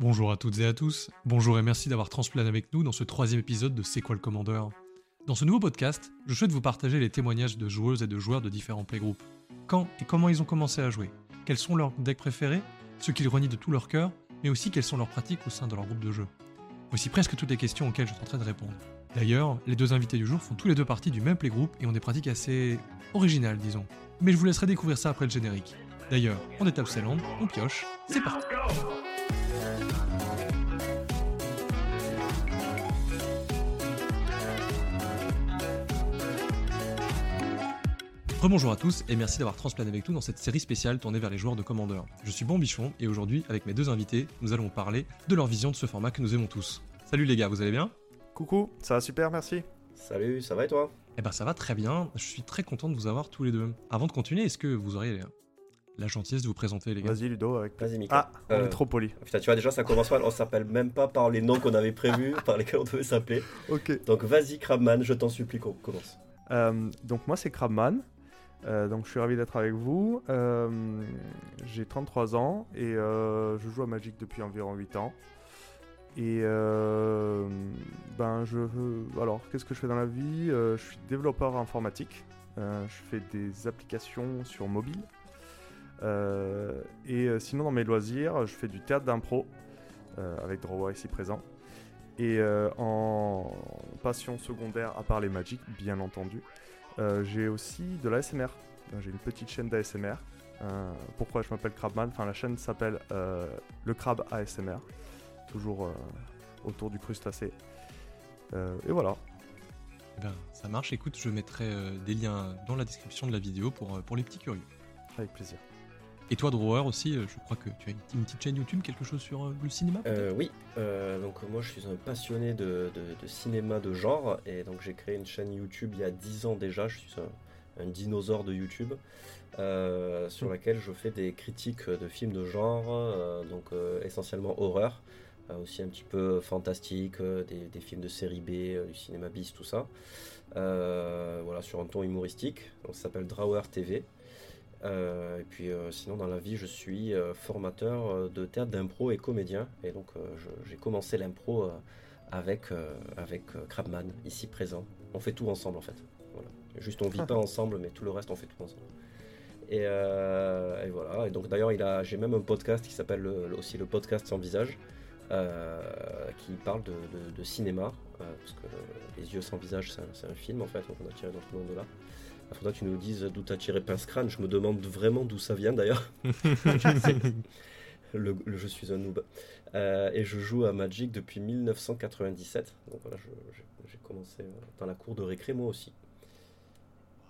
Bonjour à toutes et à tous, bonjour et merci d'avoir transplané avec nous dans ce troisième épisode de C'est quoi le commandeur? Dans ce nouveau podcast, je souhaite vous partager les témoignages de joueuses et de joueurs de différents playgroups. Quand et comment ils ont commencé à jouer? Quels sont leurs decks préférés? Ceux qu'ils renient de tout leur cœur Mais aussi quelles sont leurs pratiques au sein de leur groupe de jeu? Voici presque toutes les questions auxquelles je tenterai de répondre. D'ailleurs, les deux invités du jour font tous les deux partie du même playgroup et ont des pratiques assez originales, disons. Mais je vous laisserai découvrir ça après le générique. D'ailleurs, on est à Upsilon, on pioche, c'est parti Rebonjour à tous et merci d'avoir transplané avec nous dans cette série spéciale tournée vers les joueurs de Commander. Je suis Bon Bichon et aujourd'hui, avec mes deux invités, nous allons parler de leur vision de ce format que nous aimons tous. Salut les gars, vous allez bien? Coucou, ça va super, merci. Salut, ça va et toi? Eh ben ça va très bien, je suis très content de vous avoir tous les deux. Avant de continuer, est-ce que vous auriez la gentillesse de vous présenter les gars? Vas-y Ludo, avec... Vas-y Mika. Ah, on Euh, est trop poli. Putain, tu vois déjà ça commence mal, on s'appelle même pas par les noms qu'on avait prévus, par lesquels on devait s'appeler. Ok. Donc vas-y Crabman, je t'en supplie qu'on commence. Euh, donc moi c'est Crabman. Euh, donc je suis ravi d'être avec vous. Euh, J'ai 33 ans et euh, je joue à Magic depuis environ 8 ans. Et ben je alors qu'est-ce que je fais dans la vie? Je suis développeur informatique. Je fais des applications sur mobile. Et sinon dans mes loisirs, je fais du théâtre d'impro avec Drawer ici présent. Et en passion secondaire, à part les Magic, bien entendu, j'ai aussi de l'ASMR. Euh, J'ai une petite chaîne d'ASMR. Euh, pourquoi je m'appelle Crabman? Enfin, la chaîne s'appelle euh, Le Crab ASMR. Toujours euh, autour du crustacé. Euh, et voilà. Eh ben, ça marche, écoute, je mettrai euh, des liens dans la description de la vidéo pour, euh, pour les petits curieux. Avec plaisir. Et toi, Drawer aussi, euh, je crois que tu as une, petite chaîne YouTube, quelque chose sur euh, le cinéma Euh, oui, euh, donc moi je suis un passionné de, de- de cinéma de genre. Et donc j'ai créé une chaîne YouTube il y a 10 ans déjà, je suis un, un dinosaure de YouTube euh, sur laquelle je fais des critiques de films de genre, donc essentiellement horreur, aussi un petit peu fantastique, des, des films de série B, du cinéma bis, tout ça. Voilà, sur un ton humoristique, donc ça s'appelle Drawer TV. Euh, et puis euh, sinon dans la vie je suis euh, formateur de théâtre d'impro et comédien et donc j'ai commencé l'impro avec, avec Crabman ici présent. On fait tout ensemble en fait. Voilà. Juste on vit pas ensemble mais tout le reste on fait tout ensemble. Et, et voilà. Et donc d'ailleurs il a j'ai même un podcast qui s'appelle le- le- aussi le podcast sans visage qui parle de, de- de cinéma parce que Les yeux sans visage c'est un, c'est un film en fait donc on a tiré notre nom de là. Il faudra que tu nous dises d'où t'as tiré Pince Crâne. Je me demande vraiment d'où ça vient d'ailleurs. le, le je suis un noob. Euh, et je joue à Magic depuis 1997. Donc voilà, j'ai commencé euh, dans la cour de récré moi aussi.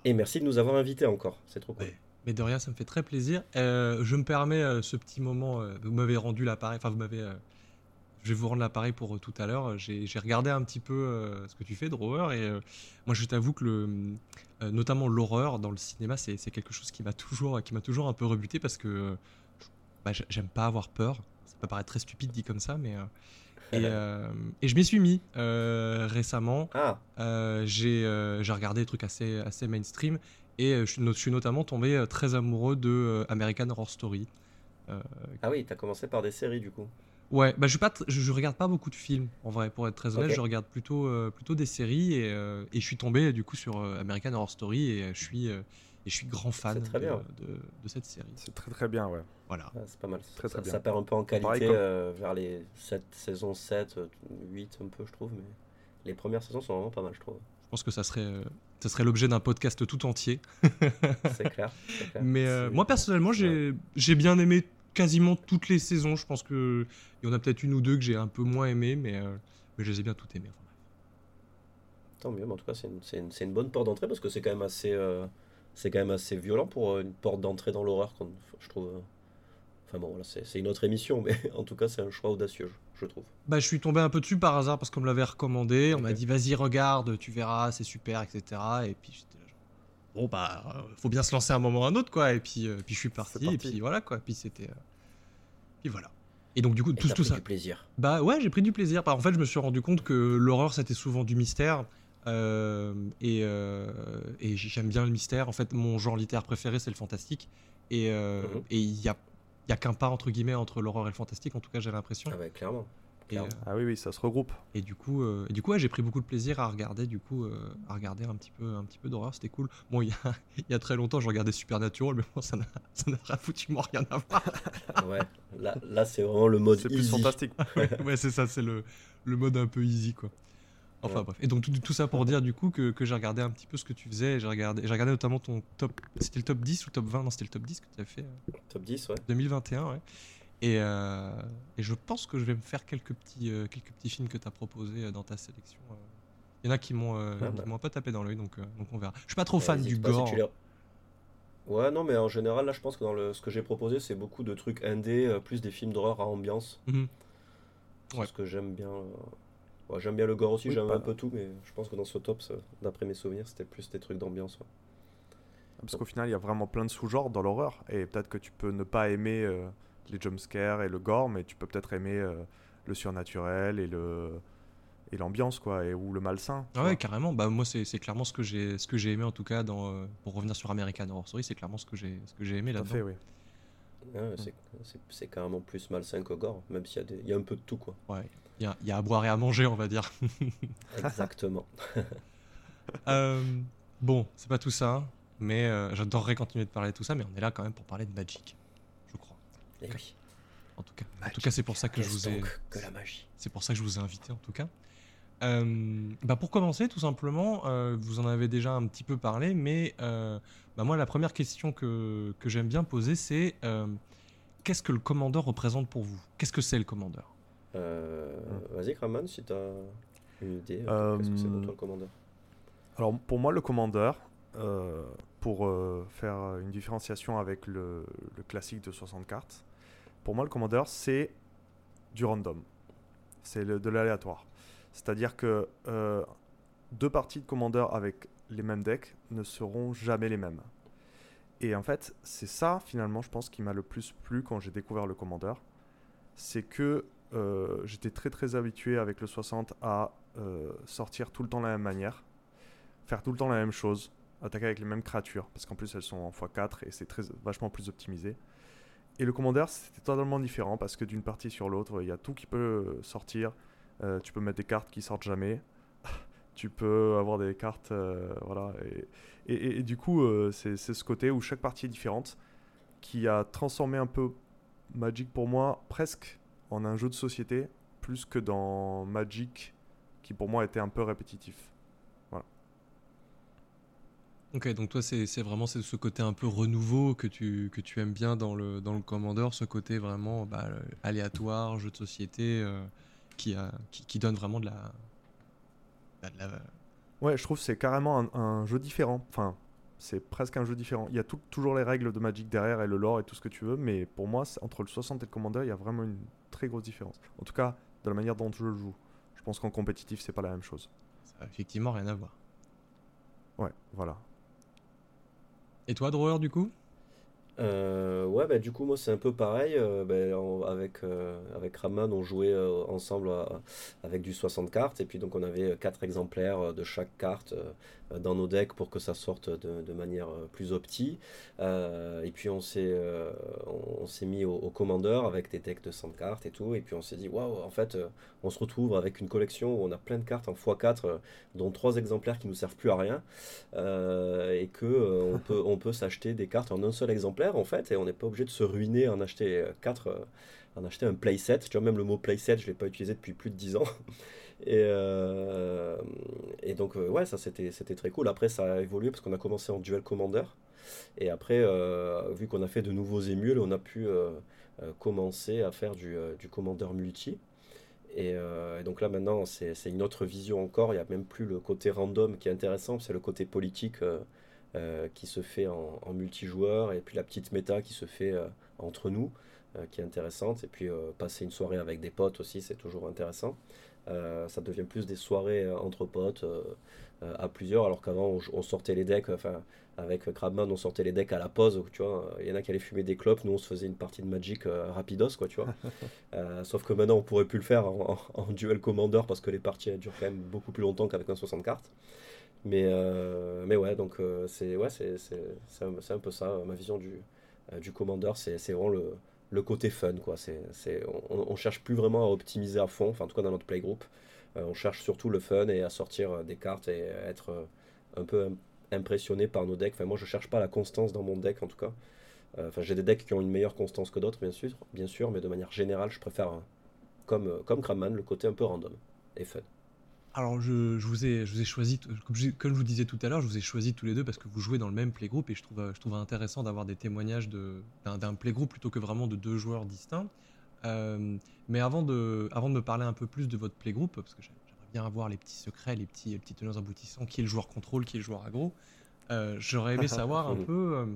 Et merci de nous avoir invités encore. C'est trop cool. Mais de rien, ça me fait très plaisir. Euh, je me permets euh, ce petit moment. vous m'avez rendu l'appareil. Enfin, vous m'avez. Euh, je vais vous rendre l'appareil pour euh, tout à l'heure. J'ai j'ai regardé un petit peu euh, ce que tu fais, Drawer, et euh, moi, je t'avoue que le, euh, notamment l'horreur dans le cinéma, c'est quelque chose qui m'a toujours, qui m'a toujours un peu rebuté parce que euh, bah, j'ai- j'aime pas avoir peur. Ça peut paraître très stupide dit comme ça, mais euh, et, euh, et je m'y suis mis euh, récemment. Ah, Euh, j'ai euh, regardé des trucs assez, assez mainstream et euh, je, suis notamment tombé euh, très amoureux de euh, American Horror Story. Euh, ah oui, t'as commencé par des séries du coup. Ouais, bah, je, suis pas tr- je, je regarde pas beaucoup de films en vrai, pour être très honnête. Je regarde plutôt, euh, plutôt des séries et, euh, et je suis tombé du coup sur euh, American Horror Story et je suis, euh, et je suis grand fan de, bien. de, de cette série. C'est très très bien, ouais. Voilà. Ah, c'est pas mal. Très, très ça, bien. ça perd un peu en qualité Pareil comme- euh, vers les 7, saisons 7, euh, 8 un peu je trouve. Mais les premières saisons sont vraiment pas mal je trouve. Je pense que ça serait, euh, ça serait l'objet d'un podcast tout entier. C'est clair. Mais euh, moi personnellement, j'ai j'ai bien aimé quasiment toutes les saisons. Je pense que il y en a peut-être une ou deux que j'ai un peu moins aimé, mais, euh, mais je les ai bien toutes aimées. Tant mieux, mais en tout cas, c'est une, une- une bonne porte d'entrée parce que c'est quand même assez, euh, c'est quand même assez violent pour euh, une porte d'entrée dans l'horreur, je trouve. euh. Enfin bon, voilà, c'est une autre émission, mais en tout cas, c'est un choix audacieux, je, trouve. Bah, je suis tombé un peu dessus par hasard parce qu'on me l'avait recommandé. On m'a dit vas-y regarde, tu verras, c'est super, etc. Et puis j'étais là, genre, bon bah faut bien se lancer un moment ou un autre quoi. Et puis, euh, puis je suis parti, parti. et puis voilà quoi. Puis c'était, euh, puis voilà. Et donc du coup Et tout, tout pris ça. du plaisir. Bah ouais, j'ai pris du plaisir. Bah, en fait, je me suis rendu compte que l'horreur, c'était souvent du mystère. Euh, et euh, et j'aime bien le mystère. En fait, mon genre littéraire préféré, c'est le fantastique. Et euh, Mhm. et il y a y a qu'un pas entre guillemets entre l'horreur et le fantastique. En tout cas, j'ai l'impression. Ah, bah, clairement. Et, euh, Ah oui, oui, ça se regroupe. et du coup, euh, et du coup, ouais, j'ai pris beaucoup de plaisir à regarder, du coup, euh, à regarder un petit peu, un petit peu d'horreur. C'était cool. Bon, il y a, il y a très longtemps, je regardais Supernatural, mais moi, ça n'a, ça n'a foutument rien à voir. Ouais. Là, là c'est vraiment le mode C'est plus fantastique. ouais, c'est ça, c'est le, le mode un peu easy, quoi. Enfin Ouais. bref. Et donc tout, tout ça pour dire du coup que, que j'ai regardé un petit peu ce que tu faisais. J'ai regardé, j'ai regardé notamment ton top. C'était le top 10 ou le top 20 Non, c'était le top 10 que tu as fait Top 10, ouais. 2021, ouais. Et, euh, et je pense que je vais me faire quelques petits, euh, quelques petits films que tu as proposés euh, dans ta sélection. Il y en a qui m'ont euh, Ah, qui bah. peu tapé dans l'œil, donc, euh, donc on verra. Je suis pas trop Ouais, fan du pas si gore. Ouais, non, mais en général, là, je pense que dans le, ce que j'ai proposé, c'est beaucoup de trucs indés, euh, plus des films d'horreur à ambiance. Mhm. C'est Ouais. ce que j'aime bien. Ouais, j'aime bien le gore aussi, Oui, j'aime bah. un peu tout, mais je pense que dans ce top, d'après mes souvenirs, c'était plus des trucs d'ambiance. ouais. Parce qu'au final, il y a vraiment plein de sous-genres dans l'horreur. Et peut-être que tu peux ne pas aimer euh, les jumpscares et le gore, mais tu peux peut-être aimer euh, le surnaturel et le et l'ambiance, quoi, et, ou le malsain. Ah ouais, vois. carrément. Bah moi c'est c'est clairement ce que j'ai ce que j'ai aimé en tout cas dans euh, pour revenir sur American Horror Story, c'est clairement ce que j'ai ce que j'ai aimé Tout à là-dedans. fait, oui. Ouais, c'est- carrément plus malsain que gore, même s'il y, a des- il y a un peu de tout, quoi. Ouais. Il y a, il y a à boire et à manger, on va dire. Exactement. Euh, bon, c'est pas tout ça, mais euh, j'adorerais continuer de parler de tout ça, mais on est là quand même pour parler de Magic, oui. En tout cas, en tout cas, c'est pour ça que je vous ai, donc que la magie. c'est pour ça que je vous ai invité en tout cas. Euh, bah pour commencer, tout simplement, euh, vous en avez déjà un petit peu parlé, mais euh, bah moi la première question que, que j'aime bien poser, c'est euh, qu'est-ce que le commandeur représente pour vous? Qu'est-ce que c'est le commandeur? Euh, Vas-y, Kraman, si t'as une idée, Euh, qu'est-ce que c'est pour toi le commandeur? Alors pour moi, le commandeur, euh, pour euh, faire une différenciation avec le, le classique de 60 cartes, pour moi, le commandeur, c'est du random. C'est de l'aléatoire. C'est-à-dire que euh, deux parties de commandeur avec les mêmes decks ne seront jamais les mêmes. Et en fait, c'est ça, finalement, je pense, qui m'a le plus plu quand j'ai découvert le commandeur. C'est que euh, j'étais très très habitué avec le 60 à euh, sortir tout le temps de la même manière faire tout le temps la même chose, attaquer avec les mêmes créatures, parce qu'en plus elles sont en x4 et c'est très vachement plus optimisé. Et le commandeur, c'était totalement différent, parce que d'une partie sur l'autre, il y a tout qui peut sortir. Euh, tu peux mettre des cartes qui sortent jamais. tu peux avoir des cartes, euh, voilà. Et, du coup, euh, c'est ce côté où chaque partie est différente, qui a transformé un peu Magic pour moi presque en un jeu de société, plus que dans Magic, qui pour moi était un peu répétitif. Ok, donc toi c'est vraiment ce côté un peu renouveau que tu, que tu aimes bien dans le, dans le commandeur, ce côté vraiment bah, euh, aléatoire, jeu de société, euh, qui, a, qui, qui donne vraiment de la... bah, de la- Ouais, je trouve que c'est carrément un, un jeu différent. Enfin, c'est presque un jeu différent. Il y a tout- toujours les règles de Magic derrière et le lore et tout ce que tu veux, mais pour moi, entre le 60 et le Commander, il y a vraiment une très grosse différence. En tout cas, de la manière dont je le joue. Je pense qu'en compétitif, c'est pas la même chose. ça a effectivement rien à voir. Ouais, voilà. Et toi, Drawer, du coup? Euh, ouais, bah, du coup, moi, c'est un peu pareil. euh, bah, avec, euh, avec Raman, on jouait ensemble avec du 60 cartes. Et puis, donc, on avait quatre exemplaires de chaque carte dans nos decks pour que ça sorte de, manière euh, plus opti. Euh, et puis, on s'est euh, on, s'est mis au, au Commander avec des decks de 100 cartes et tout. Et puis, on s'est dit, waouh, en fait, euh, on se retrouve avec une collection où on a plein de cartes en x4, euh, dont trois exemplaires qui nous servent plus à rien. Euh, et que euh, on peut, on peut s'acheter des cartes en un seul exemplaire en fait, et on n'est pas obligé de se ruiner en acheter euh, quatre, euh, en acheter un playset. Tu vois, même le mot playset, je l'ai pas utilisé depuis plus de 10 ans. Et, euh, et donc, euh, ouais, ça c'était très cool. Après, ça a évolué parce qu'on a commencé en duel commander. Et après, euh, vu qu'on a fait de nouveaux émules, on a pu commencer à faire du, du commander multi. Et, donc là maintenant, c'est une autre vision encore. Il n'y a même plus le côté random qui est intéressant, c'est le côté politique qui se fait en, en multijoueur et puis la petite méta qui se fait entre nous, qui est intéressante. Et puis passer une soirée avec des potes aussi, c'est toujours intéressant. Euh, ça devient plus des soirées euh, entre potes euh, à plusieurs, alors qu'avant on, on sortait les decks, enfin avec Crabman on sortait les decks à la pause, tu vois. Il y en a qui allaient fumer des clopes, nous on se faisait une partie de Magic euh, rapidos, quoi, tu vois. Euh, sauf que maintenant on pourrait plus le faire en, en- en duel commander parce que les parties elles durent quand même beaucoup plus longtemps qu'avec un 60 cartes. Mais, euh, mais ouais, donc c'est ouais, c'est, un, un peu ça, ma vision du, du commander, c'est vraiment le, le côté fun. Quoi. C'est, on, on, cherche plus vraiment à optimiser à fond, enfin en tout cas dans notre playgroup. Euh, on cherche surtout le fun et à sortir euh, des cartes et être euh, un peu impressionné par nos decks. Enfin, moi je cherche pas la constance dans mon deck en tout cas. Enfin, j'ai des decks qui ont une meilleure constance que d'autres, bien sûr, bien sûr, mais de manière générale, je préfère, comme, comme Krabman, le côté un peu random et fun. Alors, je, vous ai, je vous ai choisi, comme je, comme je, vous disais tout à l'heure, je vous ai choisi tous les deux parce que vous jouez dans le même playgroup et je trouve, je trouve intéressant d'avoir des témoignages d'un playgroup plutôt que vraiment de deux joueurs distincts. Euh, mais avant de, avant de me parler un peu plus de votre playgroup, parce que j'aimerais bien avoir les petits secrets, les petits, les petits aboutissants, qui est le joueur contrôle, qui est le joueur aggro, euh, j'aurais aimé savoir un peu euh,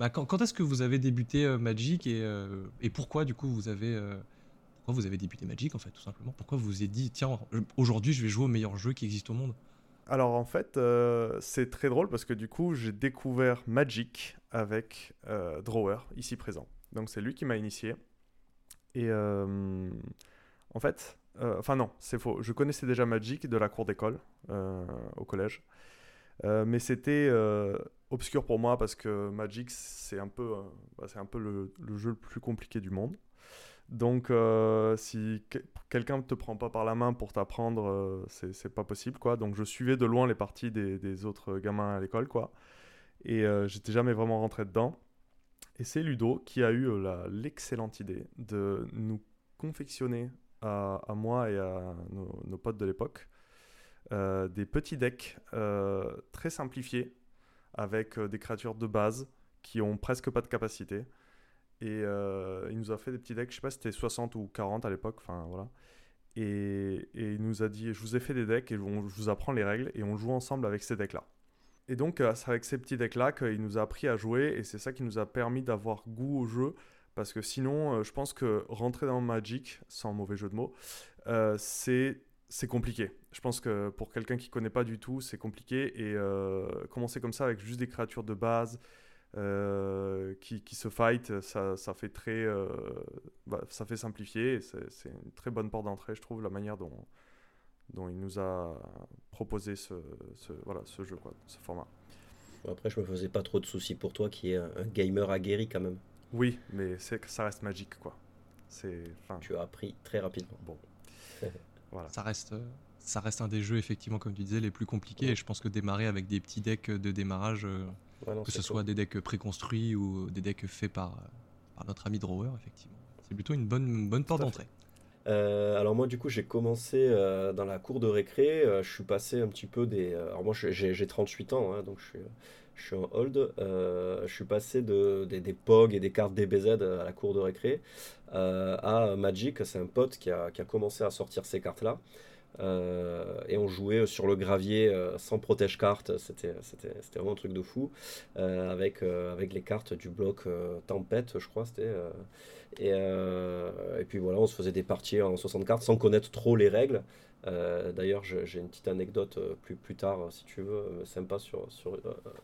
bah, quand, quand est-ce que vous avez débuté Magic et, et, pourquoi du coup vous avez, pourquoi vous avez débuté Magic en fait tout simplement? Pourquoi vous vous êtes dit tiens aujourd'hui je vais jouer au meilleur jeu qui existe au monde? Alors en fait, c'est très drôle parce que du coup, j'ai découvert Magic avec Drawer, ici présent. Donc c'est lui qui m'a initié. Et euh, en fait, euh, enfin non, c'est faux. Je connaissais déjà Magic de la cour d'école euh, au collège. mais c'était obscur pour moi parce que Magic, c'est un peu, bah, c'est un peu le, jeu le plus compliqué du monde. Donc, si quelqu'un ne te prend pas par la main pour t'apprendre, c'est pas possible, quoi. Donc, je suivais de loin les parties des, autres gamins à l'école, quoi. Et j'étais jamais vraiment rentré dedans. Et c'est Ludo qui a eu euh, l'excellente idée de nous confectionner à, moi et à nos, potes de l'époque euh, des petits decks euh, très simplifiés avec des créatures de base qui ont presque pas de capacité. Et il nous a fait des petits decks, je sais pas si c'était 60 ou 40 à l'époque, enfin voilà. Et, il nous a dit, je vous ai fait des decks et je vous apprends les règles et on joue ensemble avec ces decks-là. Et donc, euh, c'est avec ces petits decks-là qu'il nous a appris à jouer, et c'est ça qui nous a permis d'avoir goût au jeu, parce que sinon, euh, je pense que rentrer dans Magic, sans mauvais jeu de mots, euh, c'est c'est compliqué. Je pense que pour quelqu'un qui connaît pas du tout, c'est compliqué, et commencer comme ça avec juste des créatures de base, qui, qui, se fight, ça, ça fait très, bah, ça fait simplifier. C'est une très bonne porte d'entrée, je trouve, la manière dont, dont il nous a proposé ce, voilà, ce jeu, quoi, ce format. après, je me faisais pas trop de soucis pour toi, qui est un, gamer aguerri quand même. Oui, mais c'est ça reste magique, quoi. C'est. Tu as appris très rapidement. Bon. voilà. Ça reste. Ça reste un des jeux, effectivement, comme tu disais, les plus compliqués. Et je pense que démarrer avec des petits decks de démarrage, que ce soit des decks préconstruits ou des decks faits par, par notre ami Drawer, effectivement, c'est plutôt une bonne, une bonne porte d'entrée. Euh, alors moi du coup j'ai commencé euh, dans la cour de récré, euh, je suis passé un petit peu des... alors moi j'ai 38 ans, hein, donc je suis, je suis en hold, je suis passé de, des, des, POG et des cartes DBZ à la cour de récré à Magic, c'est un pote qui a, qui a, commencé à sortir ces cartes-là. Et on jouait sur le gravier sans protège carte, c'était vraiment un truc de fou, avec, avec les cartes du bloc Tempête, je crois, c'était euh, et, puis voilà, on se faisait des parties en 60 cartes sans connaître trop les règles. Euh, d'ailleurs, j'ai une petite anecdote euh, plus, plus tard, si tu veux, sympa sur, sur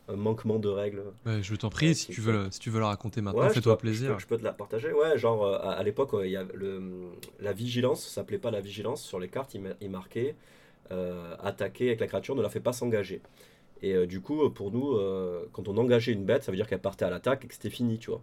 un manquement de règles. je t'en prie, si, tu veux, si tu veux la raconter maintenant, fais-toi plaisir. Je peux, te la partager. Ouais, genre, à, l'époque, il a le, la vigilance, ça s'appelait pas la vigilance. Sur les cartes, il, marquait attaquer avec la créature ne la fait pas s'engager. Et du coup, pour nous, quand on engageait une bête, ça veut dire qu'elle partait à l'attaque et que c'était fini, tu vois.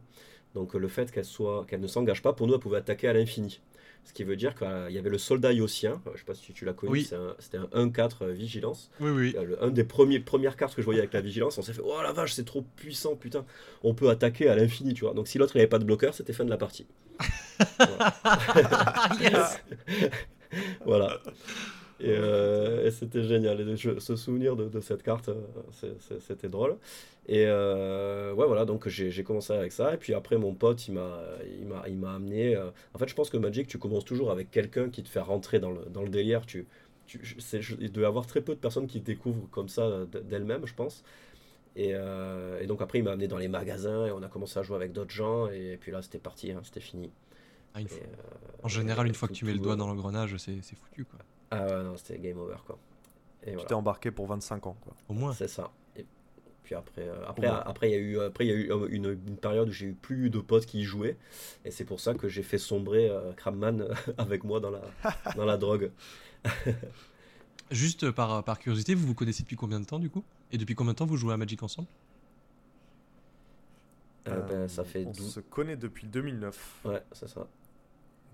Donc le fait qu'elle soit, qu'elle ne s'engage pas, pour nous, elle pouvait attaquer à l'infini. Ce qui veut dire qu'il y avait le soldat yossien, je ne sais pas si tu l'as connu, c'était un 1-4 euh, vigilance. Oui, oui. Euh, un des premiers, premières cartes que je voyais avec la vigilance, on s'est fait Oh la vache, c'est trop puissant, putain, on peut attaquer à l'infini, tu vois. Donc si l'autre n'avait pas de bloqueur, c'était fin de la partie. voilà. Euh, et, c'était génial. Et se souvenir de, cette carte, euh, c'était drôle. Et euh, ouais, voilà, donc j'ai commencé avec ça. Et puis après, mon pote, il m'a amené. en fait, je pense que Magic, tu commences toujours avec quelqu'un qui te fait rentrer dans le, dans le délire. Tu, tu, il doit y avoir très peu de personnes qui découvrent comme ça d'elles-mêmes, je pense. Et, et, donc après, il m'a amené dans les magasins et on a commencé à jouer avec d'autres gens. Et puis là, c'était parti, hein, c'était fini. Ah, en général, une fois que tu mets le doigt dans l'engrenage, c'est foutu. quoi. Ah ouais, non, c'était game over quoi. Et tu t'es embarqué pour 25 ans quoi. Au moins. C'est ça. Et puis après, euh, après, après il y a eu, après il y a eu euh, une, une, période où j'ai eu plus de potes qui y jouaient, et c'est pour ça que j'ai fait sombrer euh, Krabman avec moi dans la, dans la drogue. Juste par, par curiosité, vous vous connaissez depuis combien de temps du coup? Et depuis combien de temps vous jouez à Magic ensemble? Euh, ben, ça fait on 12. se connaît depuis 2009. Ouais, c'est ça.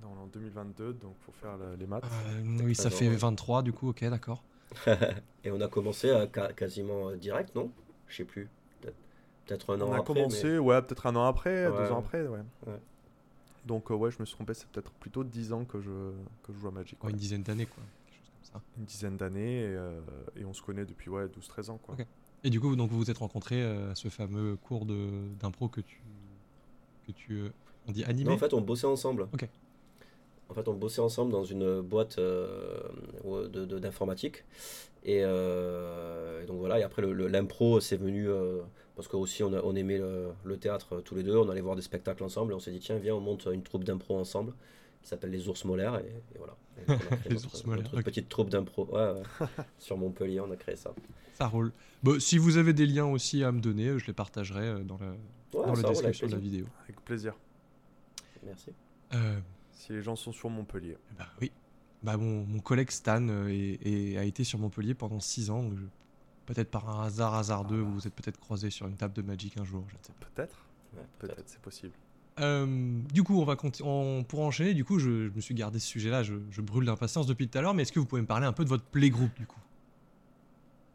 Non, en 2022, donc faut faire le- les maths. Euh, oui, ça fait ouais. 23 du coup, ok, d'accord. Et on a commencé à ca- quasiment direct, non? Je sais plus. Peut-être un an on a après. commencé, ouais, peut-être un an après, Ouais. deux ans après, ouais. Ouais. Donc, euh, ouais, je me suis trompé, c'est peut-être plutôt 10 ans que je, que je joue à Magic. Ouais, une dizaine d'années, quoi. Quelque chose comme ça. Une dizaine d'années, et, euh, et on se connaît depuis ouais, 12-13 ans. Quoi. Et du coup, donc vous vous êtes rencontrés euh, à ce fameux cours de d'impro que tu que tu euh, on dit Mais animé. en fait, on bossait ensemble. Ok. En fait, on bossait ensemble dans une boîte euh, de- de- d'informatique. Et, euh, et donc voilà, et après l'impro, c'est venu euh, parce que aussi on, a- on aimait le, le théâtre tous les deux, on allait voir des spectacles ensemble et on s'est dit tiens viens on monte une troupe d'impro ensemble qui s'appelle les Ours Molaires et, et voilà. Les notre- Ours Molaires, notre ok. petite troupe d'impro ouais, ouais. sur Montpellier, on a créé ça. Ça roule. Bon, si vous avez des liens aussi à me donner, je les partagerai dans la Ouais, dans la description de la vidéo. Avec plaisir. Merci. Euh, Si les gens sont sur Montpellier. bah oui. Bah mon, mon collègue Stan euh, est- est- a été sur Montpellier pendant 6 ans. je- Peut-être par un hasard, hasardeux, vous vous êtes peut-être croisés sur une table de Magic un jour, je ne sais pas. Peut-être Ouais, Peut-être, c'est possible. Euh, du coup, on va conti- on, pour enchaîner, du coup, je, je me suis gardé ce sujet-là, je, je brûle d'impatience depuis tout à l'heure, mais est-ce que vous pouvez me parler un peu de votre playgroup du coup?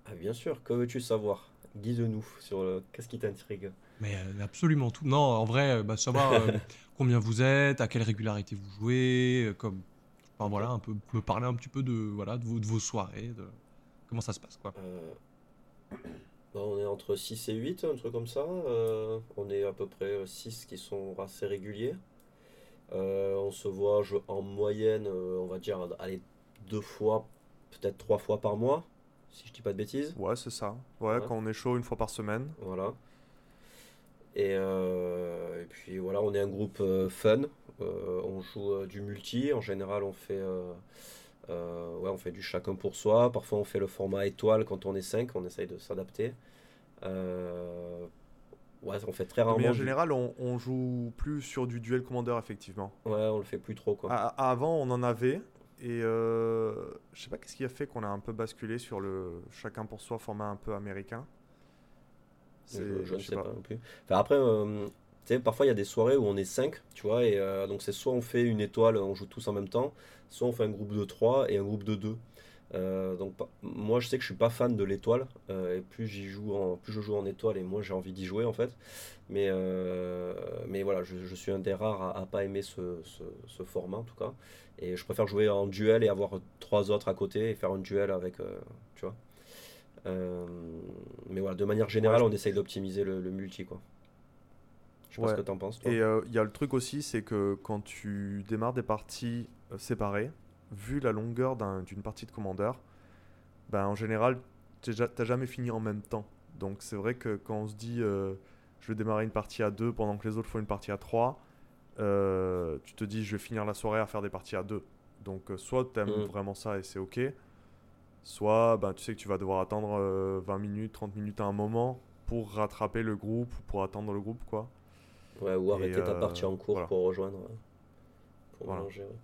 Ah, bien sûr, que veux-tu savoir? Guide-nous sur le... qu'est-ce qui t'intrigue? Mais euh, absolument tout. Non, en vrai, euh, bah, savoir euh, combien vous êtes, à quelle régularité vous jouez, euh, comme, enfin voilà, un peu, me parler un petit peu de voilà de vos, de vos soirées, de comment ça se passe quoi. Euh, bah, on est entre 6 et 8, un truc comme ça. Euh, on est à peu près 6 qui sont assez réguliers. Euh, on se voit je- en moyenne, on va dire, allez, deux fois, peut-être trois fois par mois, si je dis pas de bêtises. Ouais, c'est ça. Ouais, Ouais. quand on est chaud une fois par semaine. Voilà. Et, euh, et puis voilà, on est un groupe euh, fun. Euh, on joue du multi. En général, on fait, ouais, on fait du chacun pour soi. Parfois, on fait le format étoile quand on est 5. On essaye de s'adapter. Ouais, on fait très rarement. Mais en général, on, on joue plus sur du duel commandeur, effectivement. Ouais, on le fait plus trop quoi. Avant, on en avait. Et euh, je sais pas qu'est-ce qui a fait qu'on a un peu basculé sur le chacun pour soi format un peu américain? Je, je ne sais pas. non plus. Enfin, après, euh, tu sais, parfois il y a des soirées où on est 5, tu vois, et euh, donc c'est soit on fait une étoile, on joue tous en même temps, soit on fait un groupe de 3 et un groupe de 2. Euh, donc moi je sais que je suis pas fan de l'étoile euh, et plus j'y joue en plus je joue en étoile et moins j'ai envie d'y jouer en fait mais euh, mais voilà je, je suis un des rares à, à pas aimer ce, ce, ce format en tout cas et je préfère jouer en duel et avoir trois autres à côté et faire un duel avec tu vois mais voilà de manière générale on essaye d'optimiser le, le multi quoi je sais pas ce que t'en penses toi Et euh, il y a le truc aussi, c'est que quand tu démarres des parties euh, séparées, vu la longueur d'un- d'une partie de commandeur, ben, en général, tu n'as jamais fini en même temps. Donc c'est vrai que quand on se dit euh, je vais démarrer une partie à 2 pendant que les autres font une partie à 3, euh, tu te dis je vais finir la soirée à faire des parties à 2. Donc euh, soit tu aimes Mm. vraiment ça et c'est ok, soit ben, tu sais que tu vas devoir attendre euh, 20 minutes, 30 minutes à un moment pour rattraper le groupe ou pour attendre le groupe quoi. Ouais, ou arrêter ta euh, partie en cours voilà. pour rejoindre. euh, Pour Voilà. mélanger, ouais.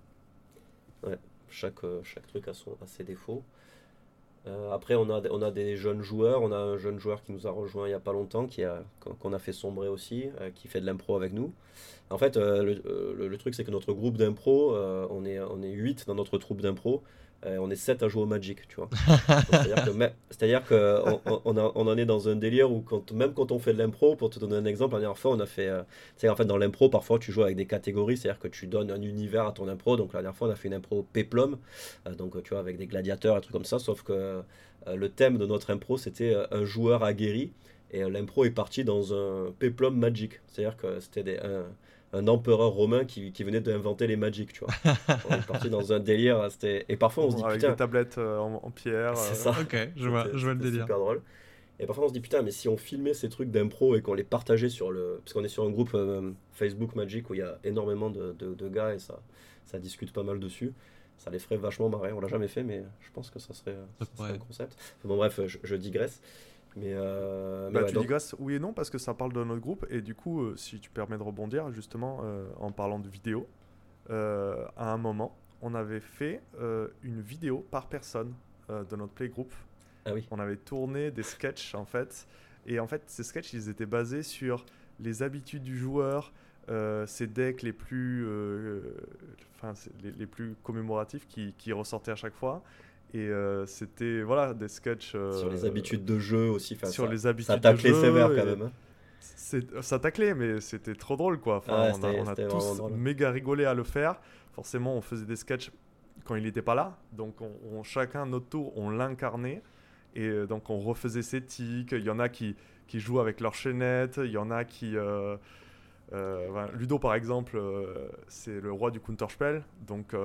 Ouais, chaque, euh, chaque truc a, son, a ses défauts. Euh, après, on a, on a des jeunes joueurs. On a un jeune joueur qui nous a rejoint il n'y a pas longtemps, qui a, qu'on a fait sombrer aussi, euh, qui fait de l'impro avec nous. En fait, euh, le, euh, le- le truc, c'est que notre groupe d'impro, euh, on, est, on est 8 dans notre troupe d'impro. Euh, on est 7 à jouer au Magic, tu vois. C'est-à-dire que on, en est dans un délire où quand, même quand on fait de l'impro, pour te donner un exemple, la dernière fois on a fait, euh, tu sais en fait dans l'impro parfois tu joues avec des catégories, c'est-à-dire que tu donnes un univers à ton impro. Donc la dernière fois on a fait une impro péplum, euh, donc tu vois avec des gladiateurs et trucs comme ça, sauf que euh, le thème de notre impro c'était euh, un joueur aguerri et euh, l'impro est parti dans un péplum magique, c'est-à-dire que c'était des- un, un empereur romain qui, qui venait d'inventer les magiques, tu vois. on est parti dans un délire, c'était et parfois on se dit avec putain, des tablettes euh, en, en pierre. c'est euh, ça. Ok, je vois, je vois le délire. super drôle. Et parfois on se dit putain, mais si on filmait ces trucs d'impro et qu'on les partageait sur le. Parce qu'on est sur un groupe euh, Facebook Magic où il y a énormément de, de- de gars et ça, ça discute pas mal dessus. Ça les ferait vachement marrer. On l'a jamais fait, mais je pense que ça serait, Ça ça serait pourrait. un concept. Enfin, bon, bref, je, je digresse. Mais, euh, mais Bah, ouais, tu donc- digresses oui et non parce que ça parle de notre groupe et du coup euh, si tu permets de rebondir justement euh, en parlant de vidéo à un moment on avait fait une vidéo par personne de notre playgroup Ah oui. on avait tourné des sketchs en fait et en fait ces sketchs ils étaient basés sur les habitudes du joueur, ses decks les plus, les, les, plus commémoratifs qui, qui, ressortaient à chaque fois. Et c'était voilà des sketchs sur les habitudes de jeu aussi. Sur ça, les habitudes ça taclait sévère quand même. Hein ça taclait, mais c'était trop drôle quoi. Enfin, on a, tous méga rigolé à le faire. Forcément, on faisait des sketchs quand il n'était pas là. Donc, on, chacun notre tour, on l'incarnait. Et euh, donc, on refaisait ses tics. Il y en a qui, qui jouent avec leur chaînette. Il y en a qui. Euh, euh, Ludo, par exemple, c'est le roi du Counterspell. Donc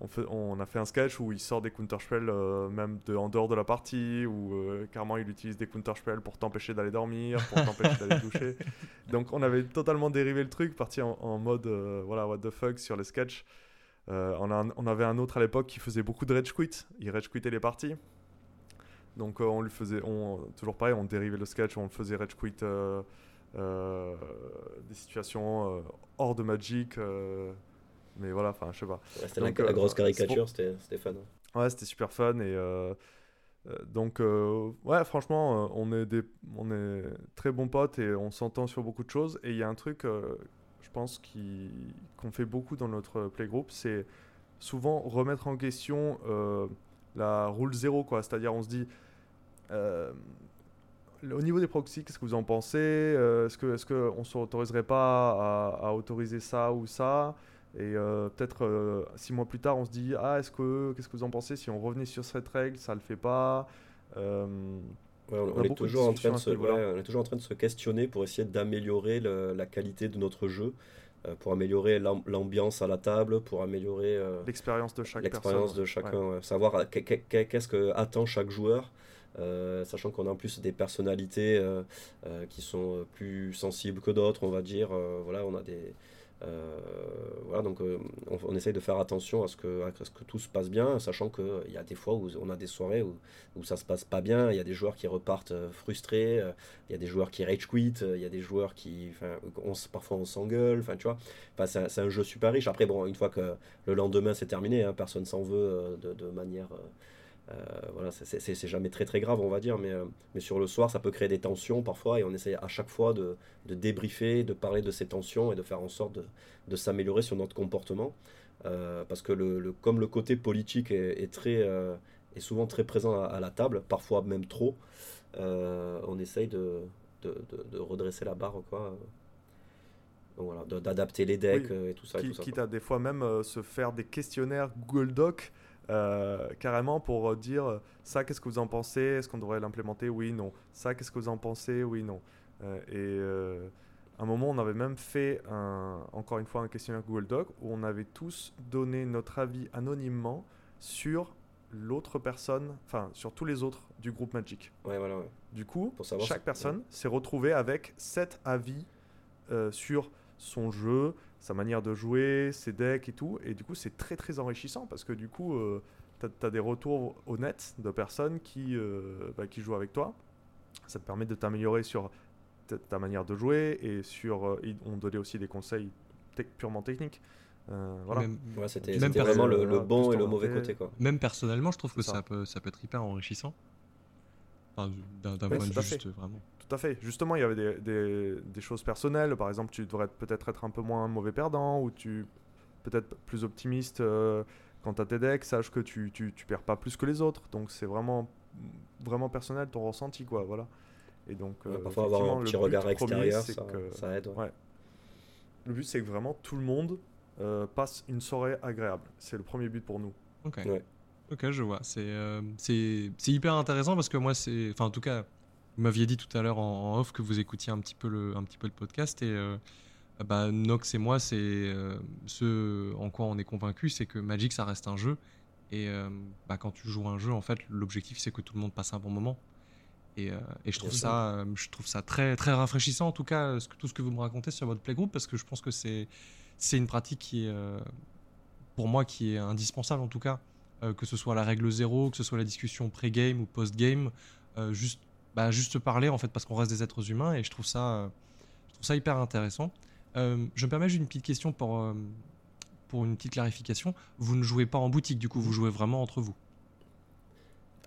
on, a fait un sketch où il sort des counterspells euh, même de, en dehors de la partie, où euh, carrément il utilise des counterspells pour t'empêcher d'aller dormir, pour t'empêcher d'aller toucher. Donc on avait totalement dérivé le truc, parti en, mode euh, voilà what the fuck sur les sketchs. On, on, avait un autre à l'époque qui faisait beaucoup de rage quit, il rage quittait les parties. Donc on lui faisait, on, toujours pareil, on dérivait le sketch, on le faisait rage quit des situations hors de Magic mais voilà, enfin, je sais pas. c'était la, la, grosse caricature, c'était fun. Ouais, c'était super fun. Et euh, euh, donc, euh, ouais, franchement, on est, des, on est très bons potes et on s'entend sur beaucoup de choses. Et il y a un truc, je pense, qu'on fait beaucoup dans notre playgroup, c'est souvent remettre en question la rule zéro, quoi. C'est-à-dire, on se dit au niveau des proxys, qu'est-ce que vous en pensez? Est-ce qu'on est que ne s'autoriserait pas à, à, autoriser ça ou ça? Et euh, peut-être euh, six mois plus tard, on se dit ah est-ce que qu'est-ce que vous en pensez si on revenait sur cette règle, ça le fait pas. Euh, on, est toujours en train de se, on est toujours en train de se questionner pour essayer d'améliorer la qualité de notre jeu, pour améliorer l'ambiance à la table, pour améliorer l'expérience de chaque l'expérience de chacun, savoir qu'est-ce que attend chaque joueur. sachant qu'on a en plus des personnalités qui sont plus sensibles que d'autres, on va dire. voilà, on a des, voilà, donc euh, on, essaye de faire attention à ce que, à ce que tout se passe bien, sachant qu'il y a des fois où on a des soirées où, où ça se passe pas bien, il y a des joueurs qui repartent euh, frustrés, il y a des joueurs qui rage quit, il y a des joueurs qui, parfois on s'engueule, enfin tu vois, c'est un, jeu super riche. Après bon, une fois que le lendemain c'est terminé, hein, personne s'en veut de, manière euh, voilà, c'est jamais très très grave, on va dire, mais, euh, mais sur le soir, ça peut créer des tensions parfois, et on essaie à chaque fois de, de débriefer, de parler de ces tensions et de faire en sorte de, de s'améliorer sur notre comportement. Euh, parce que le, comme le côté politique est, très, est souvent très présent à, la table, parfois même trop, on essaye de, de, redresser la barre, quoi. voilà, d'adapter les decks et tout ça. Qui, quitte à des fois même se faire des questionnaires Google Doc euh, carrément pour dire euh, ça, qu'est-ce que vous en pensez? Est-ce qu'on devrait l'implémenter? Oui, non. Ça, qu'est-ce que vous en pensez? Oui, non. Euh, et à un moment, on avait même fait, un, encore une fois, un questionnaire Google Doc où on avait tous donné notre avis anonymement sur l'autre personne, enfin sur tous les autres du groupe Magic. Ouais, voilà, Du coup, chaque personne s'est retrouvée avec sept avis sur son jeu, sa manière de jouer, ses decks et tout. Et du coup, c'est très très enrichissant parce que du coup, euh, tu as, des retours honnêtes de personnes qui, euh, bah, qui jouent avec toi. Ça te permet de t'améliorer sur ta manière de jouer et sur. Euh, on donnait aussi des conseils purement techniques. voilà. Même, c'était vraiment le, bon et le mauvais côté. Quoi. Même personnellement, je trouve que ça. peut, ça peut être hyper enrichissant. D'un point de vue juste, vraiment. Tout à fait. Justement, il y avait des, des, des choses personnelles. Par exemple, tu devrais peut-être être un peu moins mauvais perdant ou tu peut-être plus optimiste euh, quant à tes decks. Sache que tu, tu, tu, perds pas plus que les autres. Donc, c'est vraiment, vraiment personnel ton ressenti. Quoi, voilà. Et donc, euh, parfois avoir un petit regard extérieur, ça, ça, aide. Ouais. Le but, c'est que vraiment tout le monde euh, passe une soirée agréable. C'est le premier but pour nous. Ok. Ok, je vois. C'est hyper intéressant parce que moi, c'est. Enfin, en tout cas, vous m'aviez dit tout à l'heure en, off que vous écoutiez un petit peu le, un petit peu le podcast et euh, bah, Nox et moi, c'est euh, ce en quoi on est convaincu, c'est que Magic ça reste un jeu et euh, bah, quand tu joues un jeu, en fait, l'objectif c'est que tout le monde passe un bon moment. Et, et je trouve ça, je trouve ça très très rafraîchissant en tout cas ce que, tout ce que vous me racontez sur votre playgroup parce que je pense que c'est c'est une pratique qui est pour moi qui est indispensable en tout cas que ce soit la règle zéro, que ce soit la discussion pré-game ou post-game, juste bah, juste parler en fait parce qu'on reste des êtres humains et je trouve ça, je trouve ça hyper intéressant. Euh, je me permets juste une petite question pour, euh, pour une petite clarification. Vous ne jouez pas en boutique du coup, vous jouez vraiment entre vous?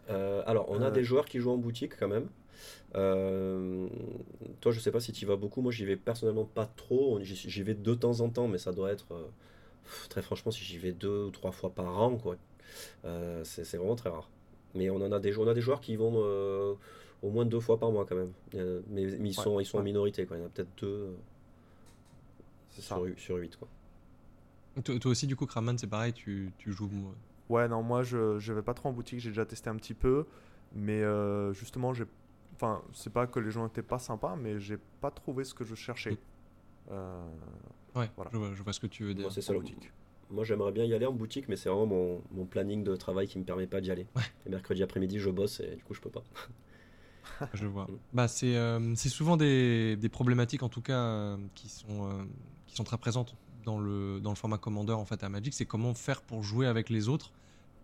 Euh, alors, on a Euh. des joueurs qui jouent en boutique quand même. Euh, toi, je sais pas si tu y vas beaucoup. Moi, j'y vais personnellement pas trop. J'y vais de temps en temps, mais ça doit être euh, très franchement, si j'y vais deux ou trois fois par an, quoi. Euh, c'est vraiment très rare. Mais on en a des, on a des joueurs qui vont euh, au moins deux fois par mois quand même. Euh, mais, mais ils Ouais, sont, ils sont en minorité, quoi. Il y en a peut-être deux euh, C'est ça. sur, sur huit, quoi. Toi, toi aussi, du coup, Kraman, c'est pareil, tu, tu joues. Ouais, non, moi je, je vais pas trop en boutique, j'ai déjà testé un petit peu, mais euh, justement, j'ai. Enfin, c'est pas que les gens étaient pas sympas, mais j'ai pas trouvé ce que je cherchais. Mm. Euh, Ouais, Voilà. je, vois, je vois ce que tu veux dire. Moi, c'est ça. le- boutique. Moi, j'aimerais bien y aller en boutique, mais c'est vraiment mon, mon planning de travail qui me permet pas d'y aller. Ouais. Et mercredi après-midi, je bosse et du coup, je peux pas. Je vois. Mm. Bah, c'est euh, souvent des, des problématiques, en tout cas, euh, qui, sont, euh, qui sont très présentes dans le, dans le format Commander en fait, à Magic. C'est comment faire pour jouer avec les autres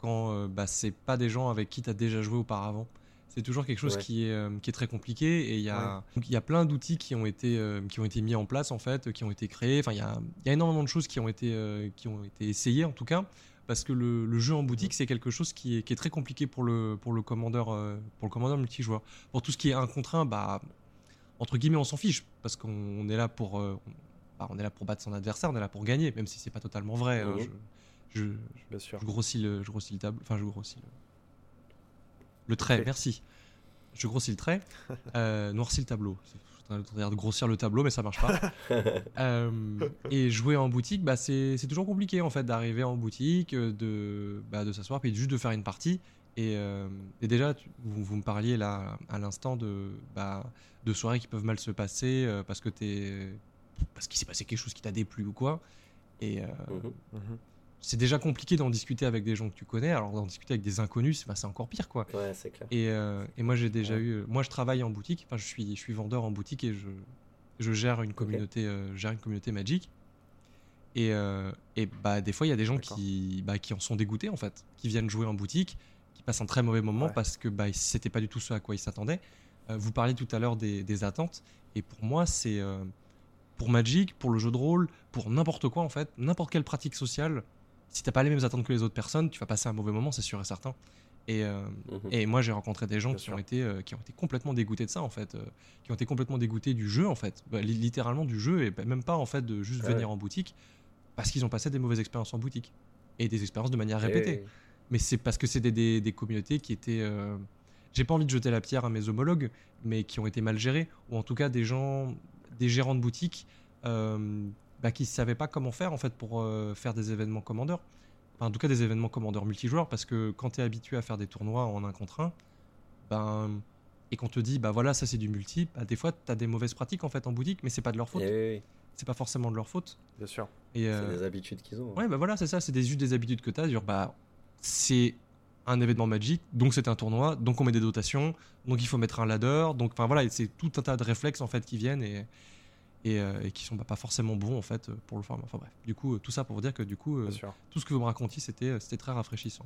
quand euh, bah, c'est pas des gens avec qui tu as déjà joué auparavant. C'est toujours quelque chose Ouais. qui, est, qui est très compliqué et il y a, donc, il y a plein d'outils qui, ont été, qui ont été mis en place, en fait, qui ont été créés. Enfin, il y a, y a énormément de choses qui ont été, qui ont été essayées, en tout cas, parce que le, le jeu en boutique, c'est quelque chose qui est, qui est très compliqué pour le, pour le commandeur, euh, pour le commandeur multijoueur. Pour tout ce qui est un contre un, bah, entre guillemets, on s'en fiche parce qu'on on est là pour, euh, on, bah, on est là pour battre son adversaire, on est là pour gagner, même si c'est pas totalement vrai. hein, je, je, Bien sûr. je grossis le, je grossis le tableau, enfin je grossis le, le trait. Merci. Je grossis le trait, euh, noircis le tableau. De grossir le tableau, mais ça marche pas. Euh, et jouer en boutique, bah, c'est c'est toujours compliqué en fait d'arriver en boutique, euh, de, bah, de s'asseoir puis juste de faire une partie. Et, euh, et déjà, tu- vous, vous me parliez là à l'instant de, bah, de soirées qui peuvent mal se passer euh, parce que t'es parce qu'il s'est passé quelque chose qui t'a déplu ou quoi. Et euh, Mhm. C'est déjà compliqué d'en discuter avec des gens que tu connais, alors d'en discuter avec des inconnus, c'est bah, encore pire quoi. Ouais, c'est clair. Et, euh, et moi j'ai déjà Ouais. eu, moi je travaille en boutique, enfin je suis, je suis vendeur en boutique et je, je gère une communauté, euh, je gère une communauté Magic. Et, euh, et bah des fois il y a des gens qui, bah, qui en sont dégoûtés en fait, qui viennent jouer en boutique, qui passent un très mauvais moment Ouais. parce que bah c'était pas du tout ce à quoi ils s'attendaient. Euh, vous parliez tout à l'heure des, des attentes et pour moi c'est euh, pour Magic, pour le jeu de rôle, pour n'importe quoi en fait, n'importe quelle pratique sociale, si t'as pas les mêmes attentes que les autres personnes, tu vas passer un mauvais moment, c'est sûr et certain. Et, euh, Mhm. et moi, j'ai rencontré des gens Bien qui sûr. ont, été, euh, qui ont été complètement dégoûtés de ça, en fait. euh, qui ont été complètement dégoûtés du jeu, en fait. Bah, li- littéralement du jeu, et bah, même pas, en fait, de juste Ah venir en boutique, parce qu'ils ont passé des mauvaises expériences en boutique. Et des expériences de manière répétée. Et- Mais c'est parce que c'était des, des communautés qui étaient. J'ai pas envie de jeter la pierre à mes homologues, mais qui ont été mal gérées, ou en tout cas des gens, des gérants de boutique, euh, bah, qui savaient pas comment faire, en fait, pour euh, faire des événements commandeurs. Enfin, en tout cas, des événements commandeurs multijoueurs, parce que quand tu es habitué à faire des tournois en un contre un, ben, et qu'on te dit, bah voilà, ça c'est du multi, bah, des fois tu as des mauvaises pratiques en fait en boutique, mais c'est pas de leur faute. et oui, C'est pas forcément de leur faute. Bien sûr. Et, c'est euh, des habitudes qu'ils ont. hein. Ouais, bah voilà, c'est ça, c'est des, juste des habitudes que tu as. Bah, c'est un événement magique, donc c'est un tournoi, donc on met des dotations, donc il faut mettre un ladder, donc enfin voilà, c'est tout un tas de réflexes en fait qui viennent et, et, euh, et qui sont bah, pas forcément bons en fait pour le format. Enfin bref, du coup, euh, tout ça pour vous dire que du coup, euh, tout ce que vous me racontiez, c'était euh, c'était très rafraîchissant.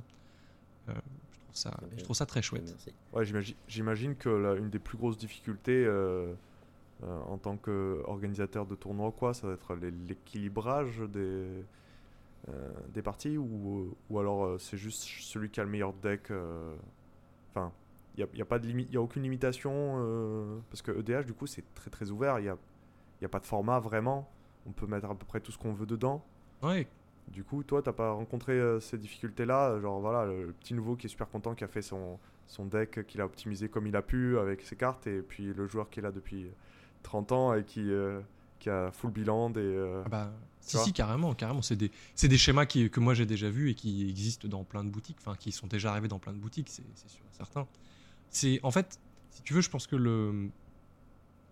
Euh, je, trouve ça, je trouve ça très chouette. Ouais, j'imagine- j'imagine que la- une des plus grosses difficultés euh, euh, en tant qu'organisateur de tournoi, quoi, ça va être l'équilibrage des, euh, des parties ou, ou alors euh, c'est juste celui qui a le meilleur deck. euh, Enfin, il n'y a, y a pas de limite, il y a aucune limitation euh, parce que EDH du coup c'est très très ouvert. Il n'y a, y a pas de format vraiment. On peut mettre à peu près tout ce qu'on veut dedans. Ouais, Du coup, toi, t'as pas rencontré euh, ces difficultés-là Genre, voilà, le, le petit nouveau qui est super content, qui a fait son, son deck, qu'il a optimisé comme il a pu avec ses cartes, et puis le joueur qui est là depuis 30 ans et qui, euh, qui a full bilan et. euh, Ah bah, si, si, carrément, carrément. C'est des, des schémas qui, que moi j'ai déjà vus et qui existent dans plein de boutiques, enfin, qui sont déjà arrivés dans plein de boutiques, c'est sûr et certain. C'est, en fait, si tu veux, je pense que le,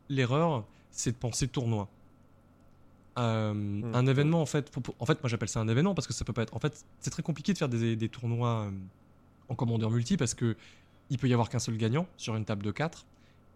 l'erreur, c'est de penser tournoi. Euh, un événement, en fait, pour- pour- en fait, moi j'appelle ça un événement parce que ça peut pas être. En fait, c'est très compliqué de faire des, des tournois euh, en commandeur multi parce que il peut y avoir qu'un seul gagnant sur une table de 4.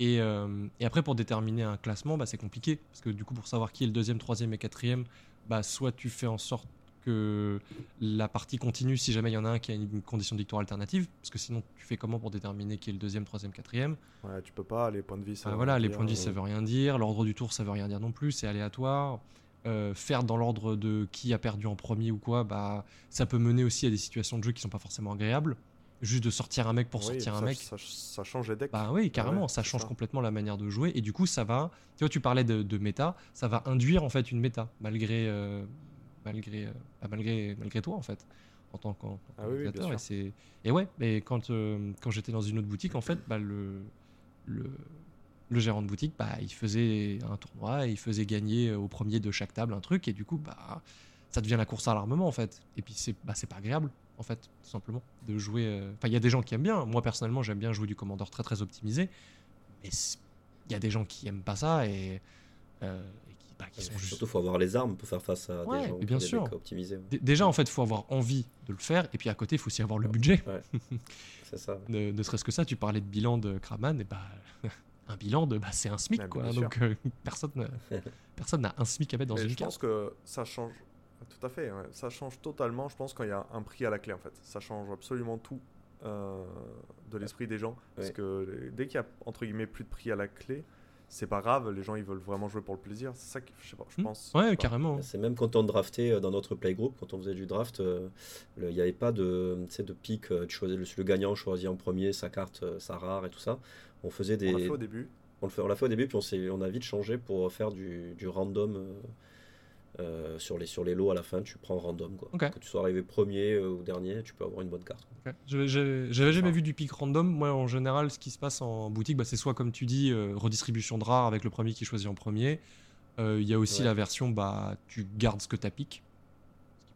Et, euh, et après, pour déterminer un classement, bah, c'est compliqué. Parce que du coup, pour savoir qui est le deuxième, troisième et quatrième, bah, soit tu fais en sorte que la partie continue si jamais il y en a un qui a une condition de victoire alternative. Parce que sinon, tu fais comment pour déterminer qui est le deuxième, troisième, quatrième? Ouais, tu peux pas, les points de vie, ça. Veut Voilà, rien les dire, points de vie, euh, ça veut rien dire. L'ordre du tour, ça veut rien dire non plus. C'est aléatoire. Euh, faire dans l'ordre de qui a perdu en premier ou quoi, bah, ça peut mener aussi à des situations de jeu qui sont pas forcément agréables. juste de sortir un mec pour Oui, sortir un mec. Ça, ça change les decks. Bah oui, carrément, ouais, ça change ça. complètement la manière de jouer et du coup ça va. Tu vois, tu parlais de, de méta, ça va induire en fait une méta malgré euh, malgré euh, bah, malgré malgré toi en fait en tant qu'en- Ah oui, et sûr. c'est et ouais, mais quand euh, quand j'étais dans une autre boutique en fait, bah le le le gérant de boutique, bah, il faisait un tournoi, et il faisait gagner euh, au premier de chaque table un truc, et du coup, bah, ça devient la course à l'armement en fait. Et puis c'est bah, pas agréable en fait, tout simplement, de jouer. euh, Enfin, il y a des gens qui aiment bien. Moi personnellement, j'aime bien jouer du commandeur très très optimisé, mais il y a des gens qui aiment pas ça et, euh, bah, qui sont juste. Surtout, faut avoir les armes pour faire face à Ouais, des gens bien ont des sûr. optimisés. ouais. Dé- Déjà, en fait, il faut avoir envie de le faire, et puis à côté, il faut aussi avoir le budget. C'est ça. Ne, ne serait-ce que ça, tu parlais de bilan de Kraman, et bah, un bilan de, bah, c'est un SMIC, Ouais, quoi. sûr. Donc, euh, personne n'a- personne n'a un SMIC à mettre dans Mais une je carte. pense que ça change. Tout à fait, ouais. ça change totalement. Je pense quand il y a un prix à la clé en fait, ça change absolument tout euh, de l'esprit des gens. Parce que dès qu'il y a entre guillemets plus de prix à la clé, c'est pas grave. Les gens ils veulent vraiment jouer pour le plaisir. C'est ça que je sais pas. Je Hmm. pense. Ouais, je carrément. C'est même quand on draftait euh, dans notre playgroup, quand on faisait du draft, euh, le- il n'y avait pas de, tu sais, de pic, euh, tu choisis, le, le gagnant choisit en premier sa carte, euh, sa rare et tout ça. On faisait On des, l'a fait au début. on le fait, on l'a fait au début, puis on, s'est- on a vite changé pour faire du, du random euh, euh, sur, les, sur les lots à la fin. Tu prends random. Quoi. Ok. Que tu sois arrivé premier euh, ou dernier, tu peux avoir une bonne carte. Ok. J'avais jamais vu du pic random. Moi, en général, ce qui se passe en boutique, bah, c'est soit, comme tu dis, euh, redistribution de rares avec le premier qui choisit en premier. Euh, Il y a aussi Ouais. la version, bah, tu gardes ce que tu as. Ce qui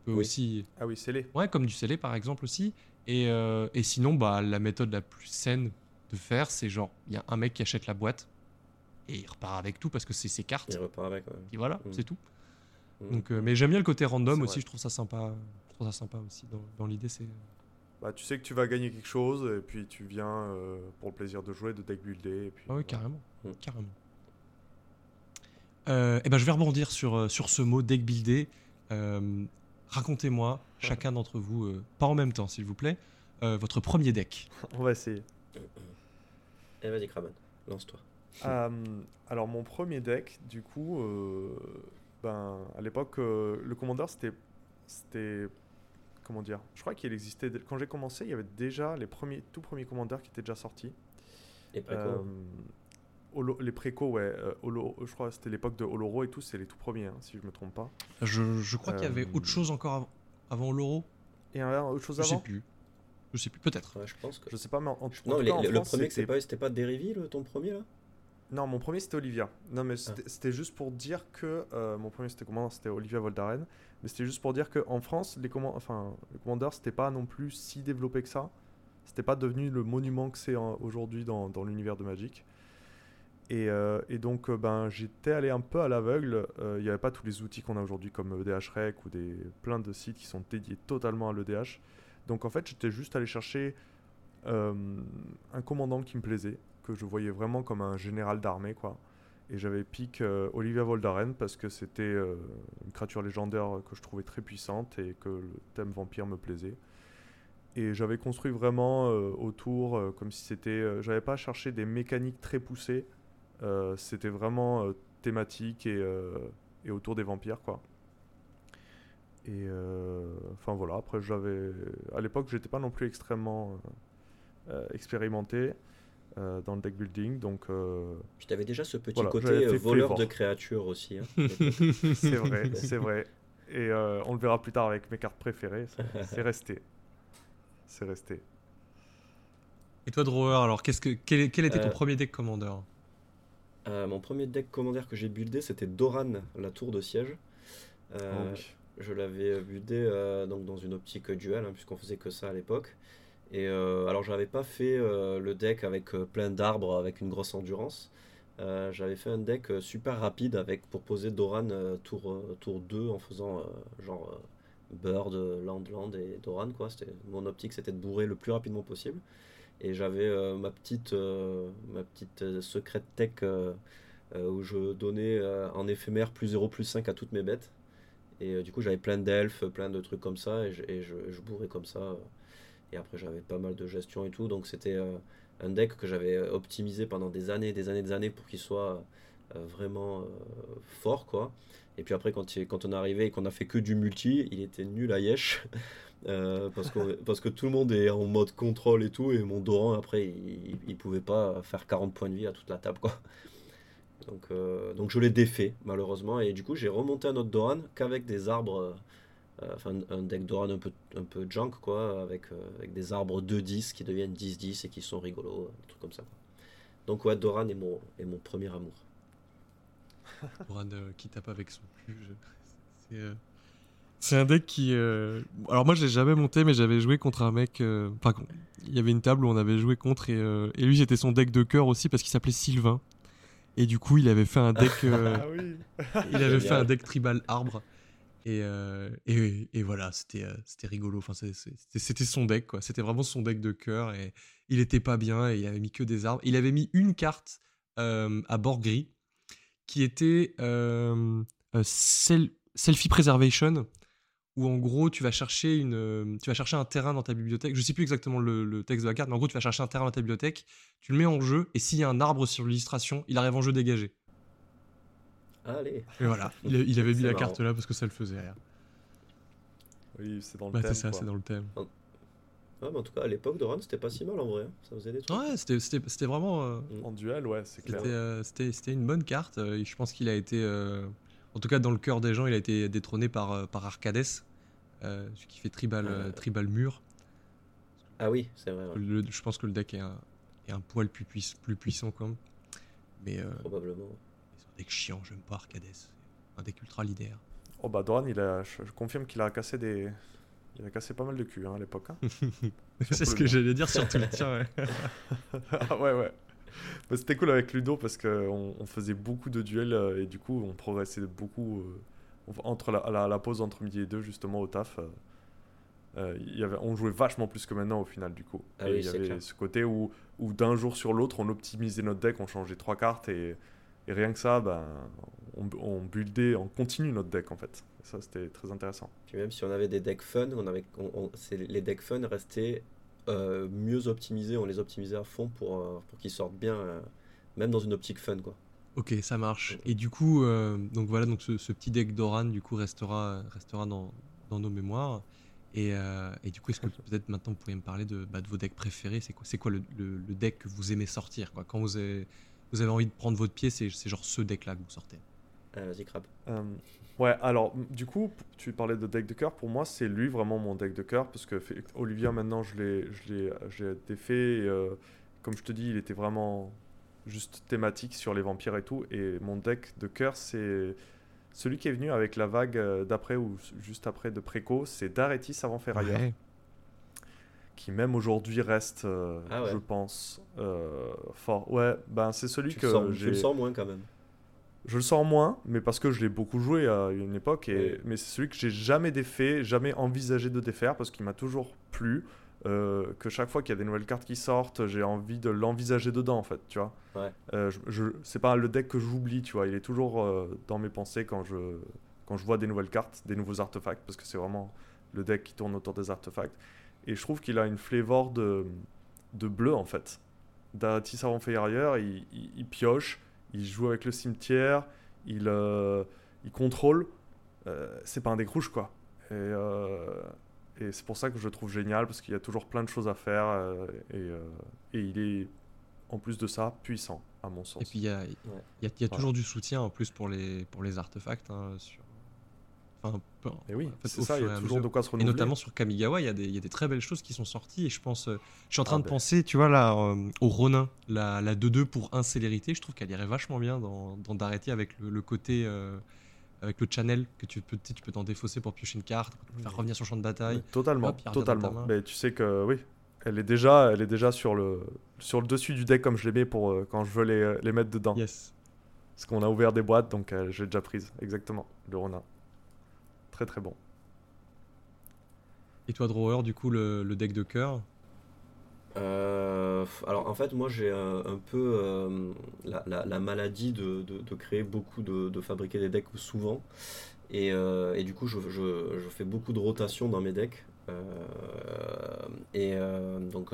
peut Oui. aussi. Ah oui, les. Ouais, comme du scellé, par exemple, aussi. Et, euh, et sinon, bah, la méthode la plus saine de faire, c'est genre, il y a un mec qui achète la boîte et il repart avec tout parce que c'est ses cartes. Il repart avec. ouais. Et voilà, Mm. c'est tout. Mm. Donc, euh, mais j'aime bien le côté random aussi, je trouve ça sympa. Je trouve ça sympa aussi. Dans, dans l'idée, c'est. Bah, tu sais que tu vas gagner quelque chose et puis tu viens euh, pour le plaisir de jouer, de deck builder. Et puis, Ah oui, voilà. carrément. Mm. carrément. Euh, eh ben, je vais rebondir sur, sur ce mot deck builder. Euh, Racontez-moi, chacun d'entre vous, euh, pas en même temps s'il vous plaît, euh, votre premier deck. On va essayer. Eh, vas-y, Kraman, lance-toi. Euh, alors mon premier deck, du coup, euh, ben, à l'époque, euh, le commandeur, c'était, c'était, comment dire, je crois qu'il existait, quand j'ai commencé, il y avait déjà les premiers, tout premiers commandeurs qui étaient déjà sortis. Et préco. Euh, Holo- les préco, ouais, euh, Holo- je crois que c'était l'époque de Oloro et tout, c'est les tout premiers, hein, si je me trompe pas. Je, je crois qu'il y avait Euh, autre chose encore av- avant l'euro. Et euh, autre chose Je sais avant plus. Je sais plus, peut-être. Ouais, je pense que. Je sais pas, mais en, en- Non, tout les- cas, en le, France, premier, c'était- pas, c'était pas Derivi, le, ton premier là? Non, mon premier c'était Olivia. Non, Ah. mais c'était c'était juste pour dire que euh, mon premier c'était comment C'était Olivia Voldaren. Mais c'était juste pour dire que en France, les comman- enfin, le commandeur c'était pas non plus si développé que ça. C'était pas devenu le monument que c'est en- aujourd'hui dans, dans l'univers de Magic. Et, euh, et donc, euh, ben, j'étais allé un peu à l'aveugle. Euh, Il n'y avait pas tous les outils qu'on a aujourd'hui comme EDH Rec ou des, plein de sites qui sont dédiés totalement à l'EDH. Donc, en fait, j'étais juste allé chercher euh, un commandant qui me plaisait, que je voyais vraiment comme un général d'armée, quoi. Et j'avais piqué euh, Olivia Voldaren parce que c'était euh, une créature légendaire que je trouvais très puissante et que le thème vampire me plaisait. Et j'avais construit vraiment euh, autour, euh, comme si c'était. j'avais pas cherché des mécaniques très poussées. c'était vraiment thématique et, et autour des vampires, quoi. Et enfin voilà, après j'avais. À l'époque, j'étais pas non plus extrêmement expérimenté euh, dans le deck building, donc euh, Puis t'avais déjà ce petit Voilà, côté euh, voleur de créatures aussi. hein. c'est vrai, c'est vrai. Et euh, on le verra plus tard avec mes cartes préférées, c'est- resté. C'est resté. Et toi, Drawer, alors qu'est-ce que, quel, quel était ton Euh, premier deck commandeur Euh, mon premier deck commandaire que j'ai buildé, c'était Doran, la tour de siège. Euh, Oh oui. Je l'avais buildé euh, donc dans une optique duel, hein, puisqu'on faisait que ça à l'époque. Et euh, alors, j'avais pas fait euh, le deck avec euh, plein d'arbres, avec une grosse endurance. J'avais fait un deck super rapide avec pour poser Doran tour, tour 2 en faisant genre Bird, Land, Land et Doran. Quoi. C'était, mon optique c'était de bourrer le plus rapidement possible. Et j'avais ma petite, ma petite secret tech où je donnais en éphémère plus 0 plus 5 à toutes mes bêtes. Et du coup j'avais plein d'elfes, plein de trucs comme ça et je bourrais comme ça. Euh. Et après j'avais pas mal de gestion et tout. Donc c'était euh, un deck que j'avais euh, optimisé pendant des années, des années, des années pour qu'il soit vraiment fort, quoi. Et puis après, quand, quand on est arrivé et qu'on a fait que du multi, il était nul à Yesh. parce, que, parce que tout le monde est en mode contrôle et tout, et mon Doran, après, il, il pouvait pas faire 40 points de vie à toute la table, quoi. Donc, donc je l'ai défait, malheureusement, et du coup, j'ai remonté un autre Doran qu'avec des arbres euh, enfin un deck Doran un peu, un peu junk quoi, avec, euh, avec des arbres 2-10 qui deviennent 10-10 et qui sont rigolos, des trucs comme ça. Donc ouais, Doran est mon, est mon premier amour. Doran euh, qui tape avec son cul. C'est un deck qui. Alors moi je l'ai jamais monté, mais j'avais joué contre un mec. Enfin, il y avait une table où on avait joué contre et, et lui c'était son deck de cœur aussi parce qu'il s'appelait Sylvain. Et du coup il avait fait un deck. ah oui. il avait fait un deck tribal arbre. Euh, et, et, voilà, c'était euh, rigolo. Enfin, c'était son deck, quoi. C'était vraiment son deck de cœur. Et il était pas bien et il avait mis que des arbres. Il avait mis une carte euh, à bord gris qui était Selfie Preservation, où en gros tu vas chercher une, tu vas chercher un terrain dans ta bibliothèque. Je sais plus exactement le, le, texte de la carte, mais en gros tu vas chercher un terrain dans ta bibliothèque, tu le mets en jeu et s'il y a un arbre sur l'illustration, il arrive en jeu dégagé. Allez. Et voilà, il, avait mis la carte là parce que ça le faisait rire. Oui, c'est dans le bah, thème. C'est ça, c'est dans le thème. Ah, mais en tout cas, à l'époque de Run, c'était pas si mal en vrai. Hein. Ça faisait des trucs. Ouais, c'était vraiment. Euh, en duel, ouais, c'est clair. Euh, c'était une bonne carte. Euh, je pense qu'il a été. En tout cas, dans le cœur des gens, il a été détrôné par, par Arcades, qui fait tribal, tribal mur. Ah oui, c'est vrai. je pense que le deck est un, est un poil plus, plus puissant, quand même. Mais, Probablement deck chiant, j'aime pas Arcades. Un deck ultra leader. Oh bah Doran, il a, je, confirme qu'il a cassé des. Il a cassé pas mal de cul hein, à l'époque. Hein. c'est ce que j'allais dire sur Twitter. Ouais. ah ouais, ouais. Bah, C'était cool avec Ludo parce qu'on on faisait beaucoup de duels euh, et du coup on progressait beaucoup. Euh, entre la, la, pause entre midi et deux, justement au taf. Euh, y avait, on jouait vachement plus que maintenant au final du coup. Ah et il y avait ce côté où, où d'un jour sur l'autre on optimisait notre deck, on changeait trois cartes et et rien que ça, ben, on, on buildait, on continue notre deck en fait. Et ça, c'était très intéressant. Puis même si on avait des decks fun, on avait, on, les decks fun restaient euh, mieux optimisés, on les optimisait à fond pour, euh, pour qu'ils sortent bien, euh, même dans une optique fun quoi. Ok, ça marche. Et du coup, donc voilà, donc ce, petit deck Doran du coup restera, restera dans, dans nos mémoires. Et, et, du coup, est-ce que peut-être maintenant vous pourriez me parler de, bah, de vos decks préférés? C'est quoi, c'est quoi le, le, le, deck que vous aimez sortir quoi? Quand vous avez, vous avez envie de prendre votre pied, c'est genre ce deck-là que vous sortez. Euh, Vas-y, Crab. Euh, ouais, alors, du coup, tu parlais de deck de cœur. Pour moi, c'est lui vraiment mon deck de cœur. Parce que Olivia, maintenant, je l'ai défait. Et, euh, comme je te dis, il était vraiment juste thématique sur les vampires et tout. Et mon deck de cœur, c'est celui qui est venu avec la vague d'après ou juste après de Préco. C'est Daretis avant Ferrailleur. Ouais qui même aujourd'hui reste, euh, ah je pense, euh, fort. Ouais, ben c'est celui que j'ai. Je le sens moins quand même. Je le sens moins, mais parce que je l'ai beaucoup joué à une époque. Et... Mais c'est celui que j'ai jamais défait, jamais envisagé de défaire, parce qu'il m'a toujours plu. Euh, que chaque fois qu'il y a des nouvelles cartes qui sortent, j'ai envie de l'envisager dedans, en fait, tu vois. Ouais. je, je c'est pas le deck que j'oublie, tu vois. Il est toujours dans mes pensées quand je, quand je vois des nouvelles cartes, des nouveaux artefacts, parce que c'est vraiment le deck qui tourne autour des artefacts. Et je trouve qu'il a une flavor de, de bleu, en fait. D'Atis avant ailleurs, il, il, pioche, il joue avec le cimetière, il, euh, il contrôle. Euh, c'est pas un deck rouge, quoi. Et, euh, et c'est pour ça que je le trouve génial, parce qu'il y a toujours plein de choses à faire. et, et il est, en plus de ça, puissant, à mon sens. Et puis il y a, y a, y a toujours du soutien, en plus, pour les, pour les artefacts. Hein, sur et oui, c'est ça, il y a toujours de quoi se renouveler. Et notamment sur Kamigawa, il y, a des, il y, a des très belles choses qui sont sorties. Et je pense, euh, je suis en train ah de ben. penser, tu vois, là, euh, au Ronin, la, la 2-2 pour 1 célérité. Je trouve qu'elle irait vachement bien dans, dans d'arrêter avec le, côté. Euh, avec le channel que tu peux tu peux t'en défausser pour piocher une carte, faire revenir sur le champ de bataille. totalement, totalement. Mais tu sais que oui, elle est déjà, elle est déjà sur le sur le dessus du deck comme je les mets pour quand je veux les, les mettre dedans. Yes. Parce qu'on a ouvert des boîtes, donc j'ai déjà prise. Exactement, le Ronin. Très très bon. Et toi, Drawer, du coup, le, deck de cœur? Euh, alors en fait moi j'ai un, peu euh, la, maladie de, créer beaucoup de, fabriquer des decks souvent. Et, euh, du coup je, fais beaucoup de rotation dans mes decks. Et donc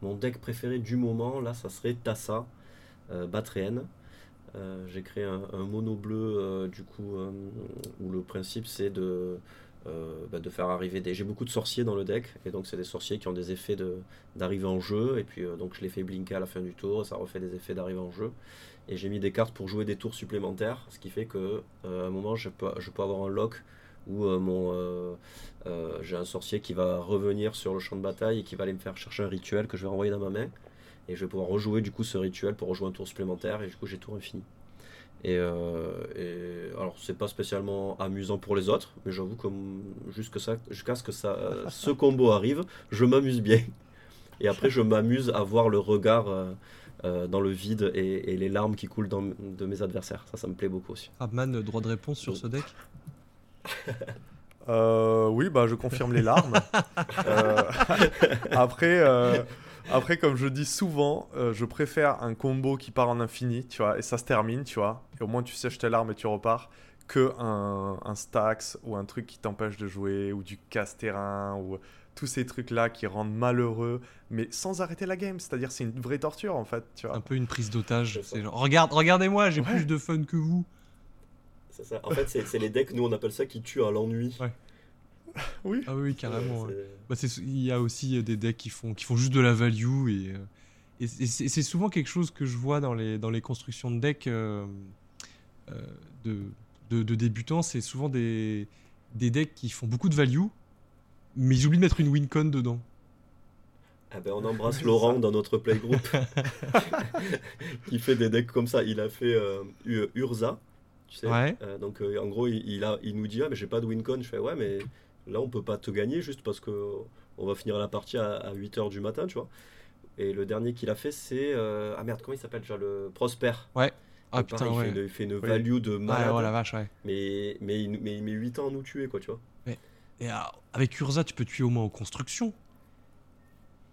mon deck préféré du moment là ça serait Tassa Batréenne j'ai créé un, mono bleu, du coup, où le principe c'est de, bah, de faire arriver des. J'ai beaucoup de sorciers dans le deck, et donc c'est des sorciers qui ont des effets d'arrivée en jeu, et puis donc je les fais blinker à la fin du tour, ça refait des effets d'arrivée en jeu. Et j'ai mis des cartes pour jouer des tours supplémentaires, ce qui fait que à un moment je peux, je peux avoir un lock où mon j'ai un sorcier qui va revenir sur le champ de bataille et qui va aller me faire chercher un rituel que je vais renvoyer dans ma main et je vais pouvoir rejouer du coup ce rituel pour rejouer un tour supplémentaire et du coup j'ai tour infini. Et, euh, alors c'est pas spécialement amusant pour les autres, mais j'avoue que jusqu'à ce que ça, ce combo arrive, je m'amuse bien. Et après je m'amuse à voir le regard euh, euh, dans le vide et, les larmes qui coulent dans, de mes adversaires. Ça, ça me plaît beaucoup aussi. Abman, droit de réponse sur ce deck Oui, bah je confirme les larmes. après. Après, comme je dis souvent, euh, je préfère un combo qui part en infini, tu vois, et ça se termine, tu vois, et au moins tu sèches tes larmes et tu repars, que un, un Stax ou un truc qui t'empêche de jouer, ou du casse-terrain, ou tous ces trucs-là qui rendent malheureux, mais sans arrêter la game. C'est-à-dire, c'est une vraie torture, en fait, tu vois. Un peu une prise d'otage. C'est genre, regarde, regardez-moi, j'ai plus de fun que vous. C'est ça. En fait, c'est les decks, nous on appelle ça qui tuent à l'ennui. Ouais. oui. Ah oui, carrément. Bah, il y a aussi euh, des decks qui font, qui font juste de la value et, euh, et c'est souvent quelque chose que je vois dans les, dans les constructions de decks euh, de, de, débutants. C'est souvent des, des decks qui font beaucoup de value, mais ils oublient de mettre une wincon dedans. Ah ben on embrasse Laurent dans notre playgroup qui fait des decks comme ça. Il a fait Urza, tu sais. donc en gros il, a, il nous dit ah mais j'ai pas de wincon. Je fais ouais mais Là, on peut pas te gagner juste parce que on va finir la partie à, 8h du matin, tu vois. Et le dernier qu'il a fait, c'est. Euh, ah merde, comment il s'appelle déjà Le Prosper. Ouais. Ah putain, il, ouais. fait une, il, fait une, value de malade. Ouais, oh la vache, ouais. Mais, mais, il, mais il met 8 ans à nous tuer, quoi, tu vois. Et avec Urza, tu peux tuer au moins en construction.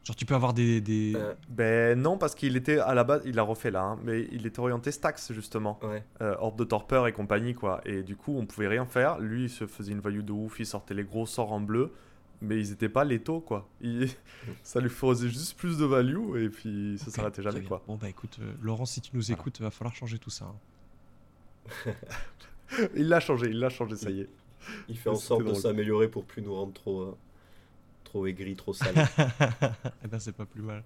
Genre, tu peux avoir des. des... Euh. Ben non, parce qu'il était à la base, il a refait là, hein, mais il était orienté Stax justement. Ouais. Euh, Horde de Torpeur et compagnie, quoi. Et du coup, on pouvait rien faire. Lui, il se faisait une value de ouf, il sortait les gros sorts en bleu, mais ils étaient pas létaux, quoi. ça lui faisait juste plus de value, et puis ça s'arrêtait jamais, quoi. Bon, bah écoute, euh, Laurent, si tu nous écoutes, il va falloir changer tout ça. Hein. il l'a changé, il l'a changé, ça y est. Il fait en sorte de s'améliorer pour plus nous rendre trop trop aigri, trop salé. eh ben, c'est pas plus mal.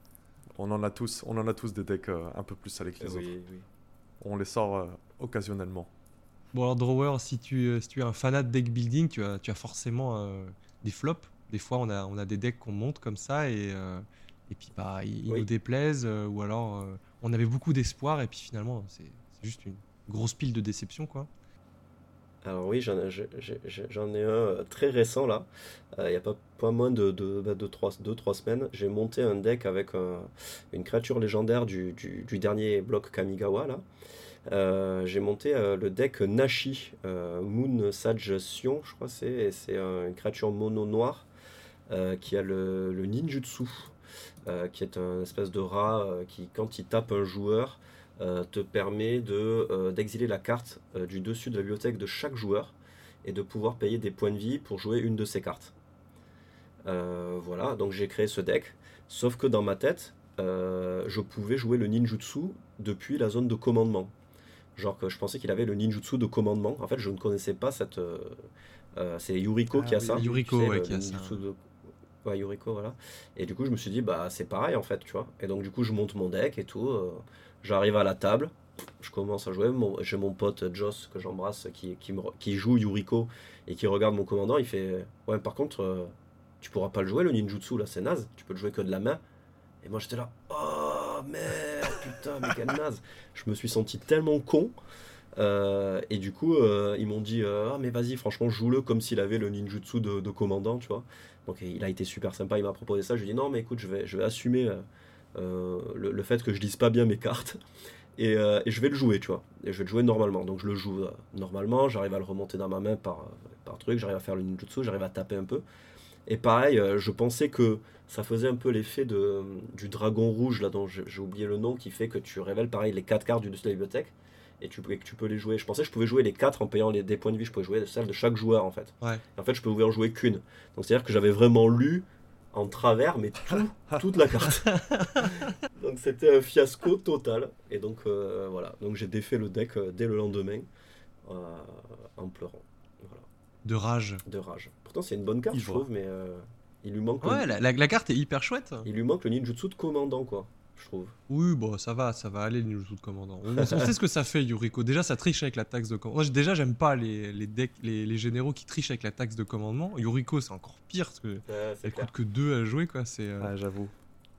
On en a tous, on en a tous des decks euh, un peu plus salés que les autres. On les sort euh, occasionnellement. Bon alors Drawer, si tu, euh, si tu es un fanat de deck building, tu as, tu as forcément des flops. Des fois, on a, on a des decks qu'on monte comme ça et, et puis bah, ils, nous déplaisent ou alors on avait beaucoup d'espoir et puis finalement c'est juste une grosse pile de déception quoi. Alors oui, j'en ai un euh, très récent là. Euh, il n'y a pas, pas moins de 2-3 bah, de, semaines. J'ai monté un deck avec une créature légendaire du, dernier bloc Kamigawa là. Euh, j'ai monté le deck Nashi, Moon Sage Sion, je crois c'est. C'est une créature mono noire qui a le, le ninjutsu, qui est un espèce de rat qui quand il tape un joueur, euh, te permet de, euh, d'exiler la carte euh, du dessus de la bibliothèque de chaque joueur et de pouvoir payer des points de vie pour jouer une de ces cartes. voilà, donc j'ai créé ce deck. Sauf que dans ma tête, je pouvais jouer le ninjutsu depuis la zone de commandement. Genre que je pensais qu'il avait le ninjutsu de commandement. En fait, je ne connaissais pas cette. c'est Yuriko ah qui a ça. Yuriko, qui a ça. Yuriko, voilà. Et du coup, je me suis dit, bah, c'est pareil en fait, tu vois. Et donc, du coup, je monte mon deck et tout. J'arrive à la table, je commence à jouer. J'ai mon pote Joss que j'embrasse qui, joue Yuriko et qui regarde mon commandant. Il fait Ouais, par contre, euh, tu pourras pas le jouer le ninjutsu là, c'est naze. Tu peux le jouer que de la main. Et moi j'étais là Oh merde, putain, mais quel naze. Je me suis senti tellement con. Euh, et du coup, euh, ils m'ont dit Ah, mais vas-y, franchement, joue-le comme s'il avait le ninjutsu de, de, commandant, tu vois. Donc il a été super sympa, il m'a proposé ça. Je lui ai dit Non, mais écoute, je vais, je vais assumer euh, le, fait que je lise pas bien mes cartes. Euh, et, je vais le jouer, tu vois. Et je vais le jouer normalement. Donc je le joue euh, normalement, j'arrive à le remonter dans ma main par, par truc, j'arrive à faire le ninjutsu, j'arrive à taper un peu. Et pareil, je pensais que ça faisait un peu l'effet du dragon rouge, là dont j'ai oublié le nom, qui fait que tu révèles pareil les 4 cartes du de la bibliothèque et tu, que tu peux les jouer. Je pensais que je pouvais jouer les 4 en payant les, des points de vie, je pouvais jouer celles de chaque joueur en fait. Ouais. En fait, je pouvais en jouer qu'une. Donc c'est-à-dire que j'avais vraiment lu en travers, mais tout, toute la carte. donc c'était un fiasco total. Et donc euh, voilà, donc j'ai défait le deck euh, dès le lendemain euh, en pleurant. Voilà. De rage. De rage. Pourtant c'est une bonne carte, je trouve, mais il lui manque. Ouais, le... la, la, carte est hyper chouette. Il lui manque le ninjutsu de commandant, quoi. Je trouve. Oui, bon, ça va, ça va aller le ninjutsu de commandant. On, sait ce que ça fait, Yuriko. Déjà, ça triche avec la taxe de commandement. déjà, j'aime pas les, les, decks, les, les, généraux qui trichent avec la taxe de commandement. Yuriko, c'est encore pire parce que ouais, elle coûte que 2 à jouer, quoi. C'est. Euh, j'avoue.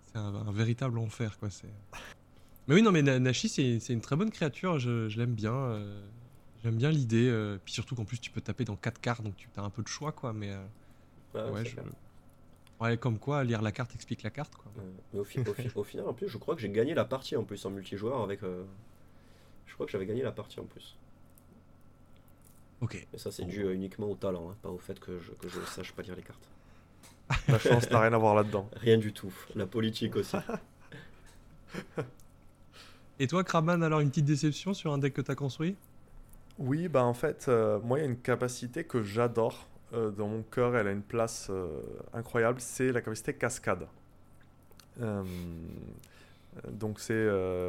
C'est un, un, véritable enfer, quoi. C'est. Mais oui, non, mais Nashi, c'est une très bonne créature. Je, je l'aime bien. Euh, j'aime bien l'idée. Euh, puis surtout qu'en plus, tu peux taper dans 4 cartes, donc tu as un peu de choix, quoi. Mais. ouais, ouais je... Ouais, comme quoi, lire la carte explique la carte. Quoi. mais au, fi au, fi au, final, en plus, je crois que j'ai gagné la partie en plus en multijoueur avec. Euh... Je crois que j'avais gagné la partie en plus. Ok. Mais ça, c'est dû euh, uniquement au talent, hein, pas au fait que je, que je sache pas lire les cartes. La chance n'a rien à voir là-dedans. Rien du tout. La politique aussi. Et toi, Krabman, alors une petite déception sur un deck que tu as construit? Oui, bah en fait, euh, moi, il y a une capacité que j'adore euh, dans mon cœur, elle a une place euh, incroyable, c'est la capacité cascade. Euh, donc c'est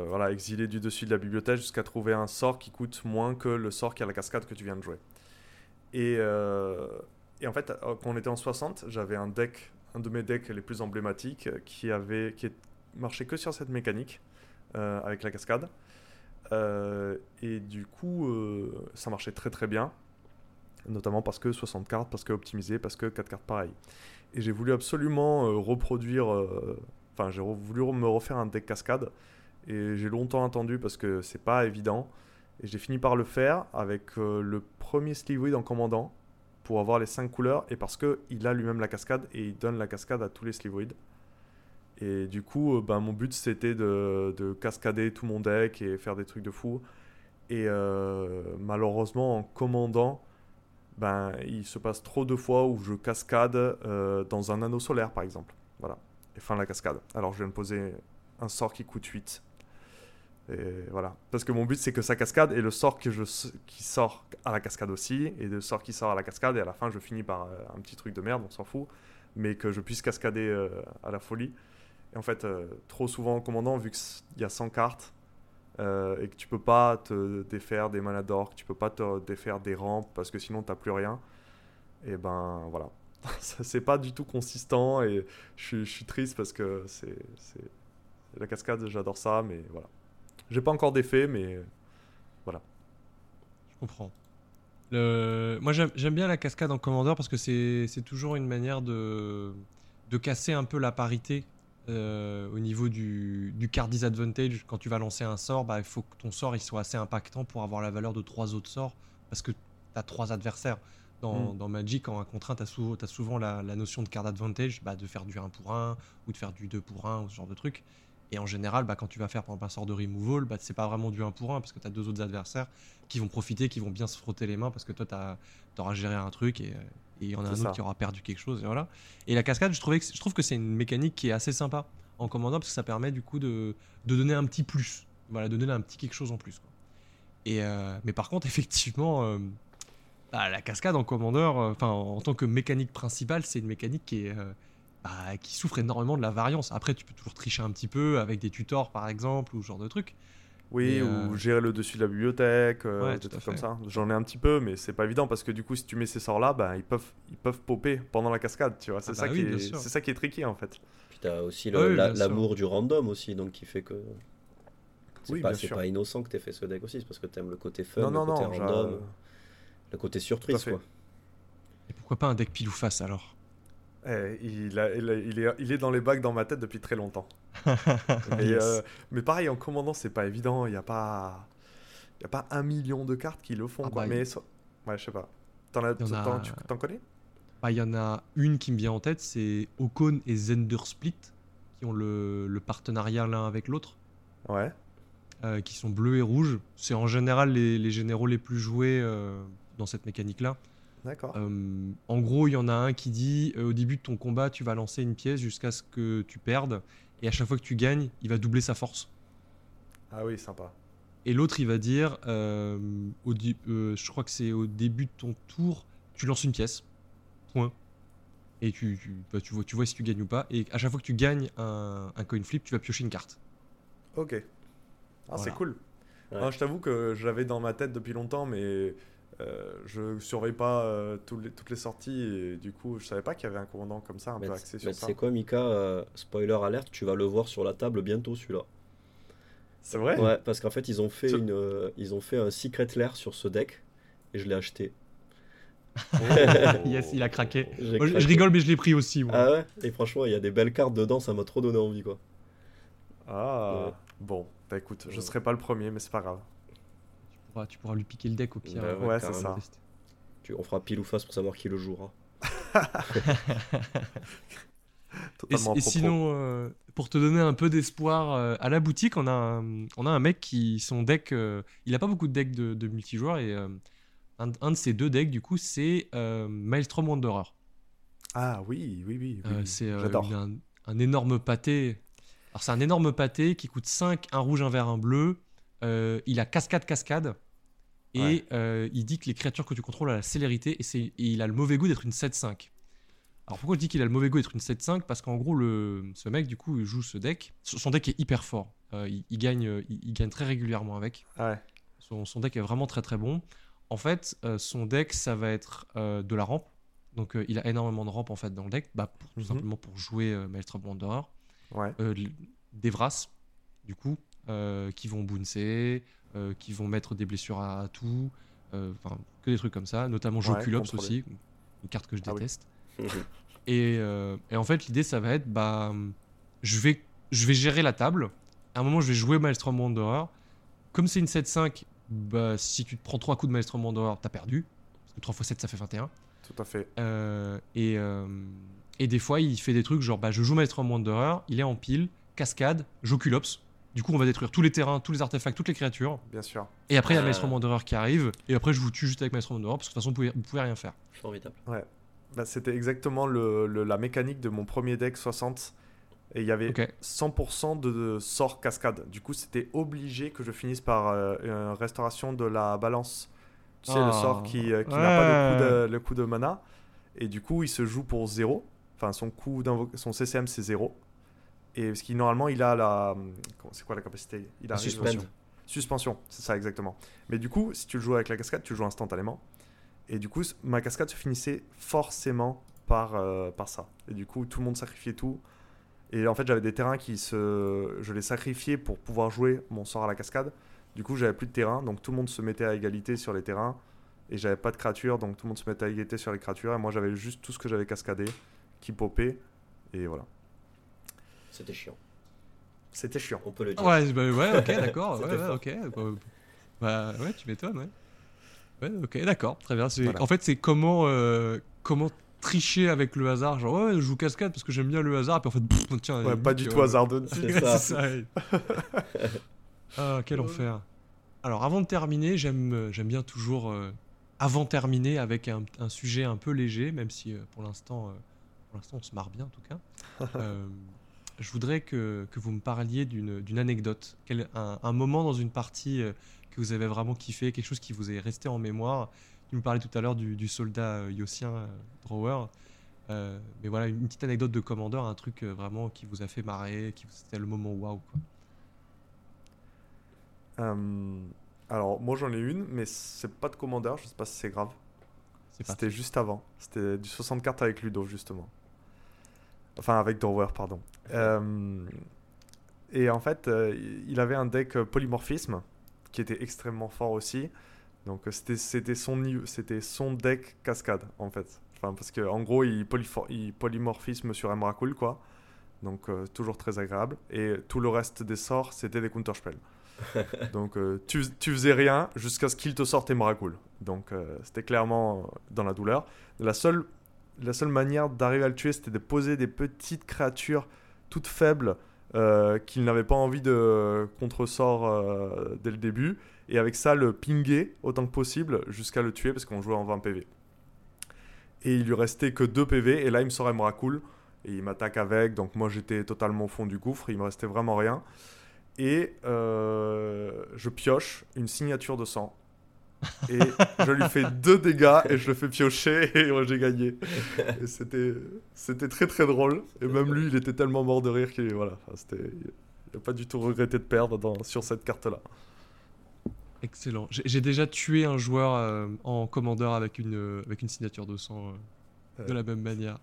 voilà, exilé du dessus de la bibliothèque jusqu'à trouver un sort qui coûte moins que le sort qui a la cascade que tu viens de jouer. Et, et en fait, quand on était en 60, j'avais un deck, un de mes decks les plus emblématiques qui avait qui marchait que sur cette mécanique avec la cascade. et du coup, ça marchait très très bien notamment parce que 60 cartes, parce que optimisé, parce que 4 cartes pareilles. Et j'ai voulu absolument euh, reproduire, euh, enfin j'ai voulu me refaire un deck cascade, et j'ai longtemps attendu parce que c'est pas évident, et j'ai fini par le faire avec euh, le premier Slivoid en commandant, pour avoir les 5 couleurs, et parce qu'il a lui-même la cascade, et il donne la cascade à tous les Slivoids. Et du coup, ben, mon but c'était de, de, cascader tout mon deck et faire des trucs de fou. Et malheureusement, en commandant, ben, il se passe trop de fois où je cascade euh, dans un anneau solaire, par exemple. Voilà. Et fin de la cascade. Alors je viens de poser un sort qui coûte 8. Et voilà. Parce que mon but, c'est que ça cascade et le sort qui sort à la cascade aussi, et le sort qui sort à la cascade, et à la fin, je finis par euh, un petit truc de merde, on s'en fout, mais que je puisse cascader euh, à la folie. Et en fait, trop souvent en commandant, vu qu'il y a 100 cartes, euh, et que tu peux pas te défaire des manas d'or, que tu peux pas te défaire des rampes parce que sinon t'as plus rien, et ben voilà. c'est pas du tout consistant et je, je suis triste parce que c'est la cascade, j'adore ça, mais voilà. J'ai pas encore d'effet, mais voilà. Je comprends. Le... Moi j'aime bien la cascade en commandeur parce que c'est toujours une manière de, de casser un peu la parité euh, au niveau du, du, card disadvantage, quand tu vas lancer un sort, bah, il faut que ton sort il soit assez impactant pour avoir la valeur de trois autres sorts, parce que tu as trois adversaires. Dans, mm. dans, Magic, en un contre tu as, souvent, as souvent la, la, notion de card advantage, bah, de faire du 1 pour 1, ou de faire du 2 pour 1, ou ce genre de truc. Et en général, bah, quand tu vas faire par exemple, un sort de removal, bah, c'est pas vraiment du 1 pour 1, parce que tu as deux autres adversaires qui vont profiter, qui vont bien se frotter les mains, parce que toi, tu auras géré un truc, et, et il y en a un autre qui aura perdu quelque chose et voilà. Et la cascade, je, trouvais que, je trouve que c'est une mécanique qui est assez sympa en commandant parce que ça permet du coup de, de donner un petit plus, voilà, de donner un petit quelque chose en plus. Quoi. Et euh, mais par contre, effectivement, euh, bah, la cascade en commandeur, euh, enfin en, en, tant que mécanique principale, c'est une mécanique qui est bah, qui souffre énormément de la variance. Après, tu peux toujours tricher un petit peu avec des tutors par exemple ou ce genre de trucs. Oui, ou gérer le dessus de la bibliothèque, euh, ouais, des trucs comme ça. J'en ai un petit peu, mais c'est pas évident parce que du coup, si tu mets ces sorts-là, bah, ils, peuvent, ils peuvent popper pendant la cascade, tu vois. C'est ah ça, bah qui oui, est, ça qui est tricky en fait. Puis t'as aussi Ah oui, l'amour du random aussi, donc qui fait que. C'est Oui, pas, pas innocent que t'aies fait ce deck aussi, c'est parce que t'aimes le côté fun, Non, le non, côté non, random, le côté surprise, quoi. Et pourquoi pas un deck pile ou face alors? Eh, il, a- il a- il est, il est dans les bacs dans ma tête depuis très longtemps. Mais, Yes. euh, mais pareil, en commandant, c'est pas évident. Il n'y a pas, il y a pas un million de cartes qui le font. Ah quoi. bah, mais so- ouais, je sais pas. T'en as, a- t'en- connais? Bah, il y en a une qui me vient en tête, c'est Ocon et Zender Split, qui ont le, le partenariat l'un avec l'autre, Ouais. euh, qui sont bleus et rouges. C'est en général les, les généraux les plus joués euh, dans cette mécanique-là. D'accord. Euh, en gros, il y en a un qui dit euh, au début de ton combat, tu vas lancer une pièce jusqu'à ce que tu perdes, et à chaque fois que tu gagnes, il va doubler sa force. Ah oui, sympa. Et l'autre, il va dire, euh, au euh, je crois que c'est au début de ton tour, tu lances une pièce. Point. Et tu, tu, bah, tu vois, tu vois si tu gagnes ou pas. Et à chaque fois que tu gagnes un, un coin flip, tu vas piocher une carte. Ok. Ah, c'est cool. Ouais. Ah, je t'avoue que je l'avais dans ma tête depuis longtemps, mais euh, je surveille pas euh, les- toutes les sorties et du coup, je savais pas qu'il y avait un commandant comme ça, un Mais peu axé sur ça. sais quoi, Mika euh, Spoiler alerte, tu vas le voir sur la table bientôt celui-là. C'est vrai? Ouais, parce qu'en fait, ils ont fait une, euh, ils ont fait un secret lair sur ce deck et je l'ai acheté. Oh. yes, il a craqué. Moi, je, rigole, mais je l'ai pris aussi. moi. Ah ouais? Et franchement, il y a des belles cartes dedans, ça m'a trop donné envie quoi. Ah, Ouais. bon, bah écoute, je serai pas le premier, mais c'est pas grave. Tu, pourras, tu pourras lui piquer le deck au pire. Bah euh, ouais, c'est ça. Tu, on fera pile ou face pour savoir qui le jouera. Et, Totalement et sinon, euh, pour te donner un peu d'espoir, euh, à la boutique, on a un, on a un mec qui, son deck, euh, il a pas beaucoup de decks de, de multijoueurs et euh, un, un de ses deux decks, du coup, c'est euh, Maelstrom Wanderer. Ah oui, oui, oui. oui, Euh, c'est euh, un, un énorme pâté. Alors, c'est un énorme pâté qui coûte 5, un rouge, un vert, un bleu. Euh, il a cascade, cascade. Et Ouais. euh, il dit que les créatures que tu contrôles ont la célérité et, il a le mauvais goût d'être une 7-5. Alors pourquoi je dis qu'il a le mauvais goût d'être une 7-5 Parce qu'en gros, le, ce mec, du coup, il joue ce deck. Son deck est hyper fort. Euh, il, il gagne, euh, il, il gagne très régulièrement avec. Ah ouais. Son, son deck est vraiment très très bon. En fait, euh, son deck, ça va être de la rampe. Donc il a énormément de rampe en fait dans le deck, bah, pour- tout Mhm. simplement pour jouer Maelstrom Wanderer. Ouais. Des Vras, du coup, qui vont bouncer, qui vont mettre des blessures à, à tout, euh, que des trucs comme ça, notamment Ouais, Joculops contrôler. aussi, une carte que je Ah oui. déteste. Et, euh, et en fait, l'idée, ça va être, bah, je vais, je vais gérer la table. À un moment, je vais jouer Maelstrom Wanderer. Comme c'est une 7-5, bah, si tu te prends 3 coups de Maelstrom Wanderer, t'as perdu. Parce que 3 x 7, ça fait 21. Tout à fait. Euh, et, euh, et des fois, il fait des trucs genre, bah, je joue Maelstrom Wanderer, il est en pile, cascade, Joculops. Du coup, on va détruire tous les terrains, tous les artefacts, toutes les créatures. Bien sûr. Et après, il y a Ah. Maelstrom Wanderer qui arrive. Et après, je vous tue juste avec Maelstrom Wanderer, parce que de toute façon, vous pouvez, vous pouvez rien faire. Formidable. Bah, C'était exactement le, le- la mécanique de mon premier deck 60. Et il y avait Ok. 100% de, de sorts cascade. Du coup, c'était obligé que je finisse par euh, une restauration de la balance. Tu sais, le Ah. sort qui, euh, qui n'a pas le coup, Ouais. de, le coup de mana. Et du coup, il se joue pour 0. Enfin, son, son CCM, c'est 0. Et parce qu'il, normalement, il a la. C'est quoi la capacité? Il La arrive- suspension. Suspension, c'est ça exactement. Mais du coup, si tu le joues avec la cascade, tu le joues instantanément. Et du coup, ma cascade se finissait forcément par, euh, par ça. Et du coup, tout le monde sacrifiait tout. Et en fait, j'avais des terrains qui se. Je les sacrifiais pour pouvoir jouer mon sort à la cascade. Du coup, j'avais plus de terrain, donc tout le monde se mettait à égalité sur les terrains. Et j'avais pas de créatures, donc tout le monde se mettait à égalité sur les créatures. Et moi, j'avais juste tout ce que j'avais cascadé qui popait. Et voilà. C'était chiant. C'était chiant. On peut le dire. Ouais, bah, ouais, ok, d'accord. ouais, ouais, ok. Bah, bah, ouais, tu m'étonnes, ouais. Ouais, ok, d'accord, très bien. Voilà. En fait, c'est comment, euh, comment tricher avec le hasard. Genre, ouais, je joue cascade parce que j'aime bien le hasard. Puis en fait, pff, tiens. Ouais, pas du tout hasardeux. C'est ça. ah, quel enfer. Alors, avant de terminer, j'aime euh, j'aime bien toujours, euh, avant terminer, avec un, un sujet un peu léger, même si euh, pour l'instant, euh, pour l'instant, on se marre bien en tout cas. Je voudrais que, que vous me parliez d'une anecdote, quel- un, un moment dans une partie euh, que vous avez vraiment kiffé, quelque chose qui vous est resté en mémoire. Tu nous parlais tout à l'heure du, du soldat euh, yossien euh, drawer. Euh, mais voilà, une petite anecdote de commandeur, un truc vraiment qui vous a fait marrer, qui c'était le moment waouh. Euh, alors, moi j'en ai une, mais c'est pas de commandeur, je sais pas si c'est grave. C'était juste avant. C'était du 60 cartes avec Ludo, justement. Enfin, avec Drawer, pardon. Euh, et en fait, euh, il avait un deck euh, polymorphisme qui était extrêmement fort aussi. Donc, c'était c'était son, son deck cascade, en fait. Enfin, parce qu'en gros, il, polymorphisme sur Emrakul, quoi. Donc, euh, toujours très agréable. Et tout le reste des sorts, c'était des counterspells. Donc, euh, tu, tu faisais rien jusqu'à ce qu'il te sorte Emrakul. Donc, euh, c'était clairement dans la douleur. La seule, la seule manière d'arriver à le tuer, c'était de poser des petites créatures toutes faibles euh, qu'il n'avait pas envie de contre-sort euh, dès le début. Et avec ça, le pinguer autant que possible jusqu'à le tuer parce qu'on jouait en 20 PV. Et il lui restait que 2 PV. Et là, il me sort Emrakul. Et il m'attaque avec. Donc, moi, j'étais totalement au fond du gouffre. Il me restait vraiment rien. Et euh, je pioche une signature de sang. Et je lui fais deux dégâts et je le fais piocher et moi j'ai gagné. C'était c'était très très drôle. Et même lui, il était tellement mort de rire qu'il voilà, c'était il n'a pas du tout regretté de perdre dans, sur cette carte-là. Excellent. J'ai déjà tué un joueur euh, en commandeur avec une, euh, avec une signature de sang euh, de Ouais. la même manière.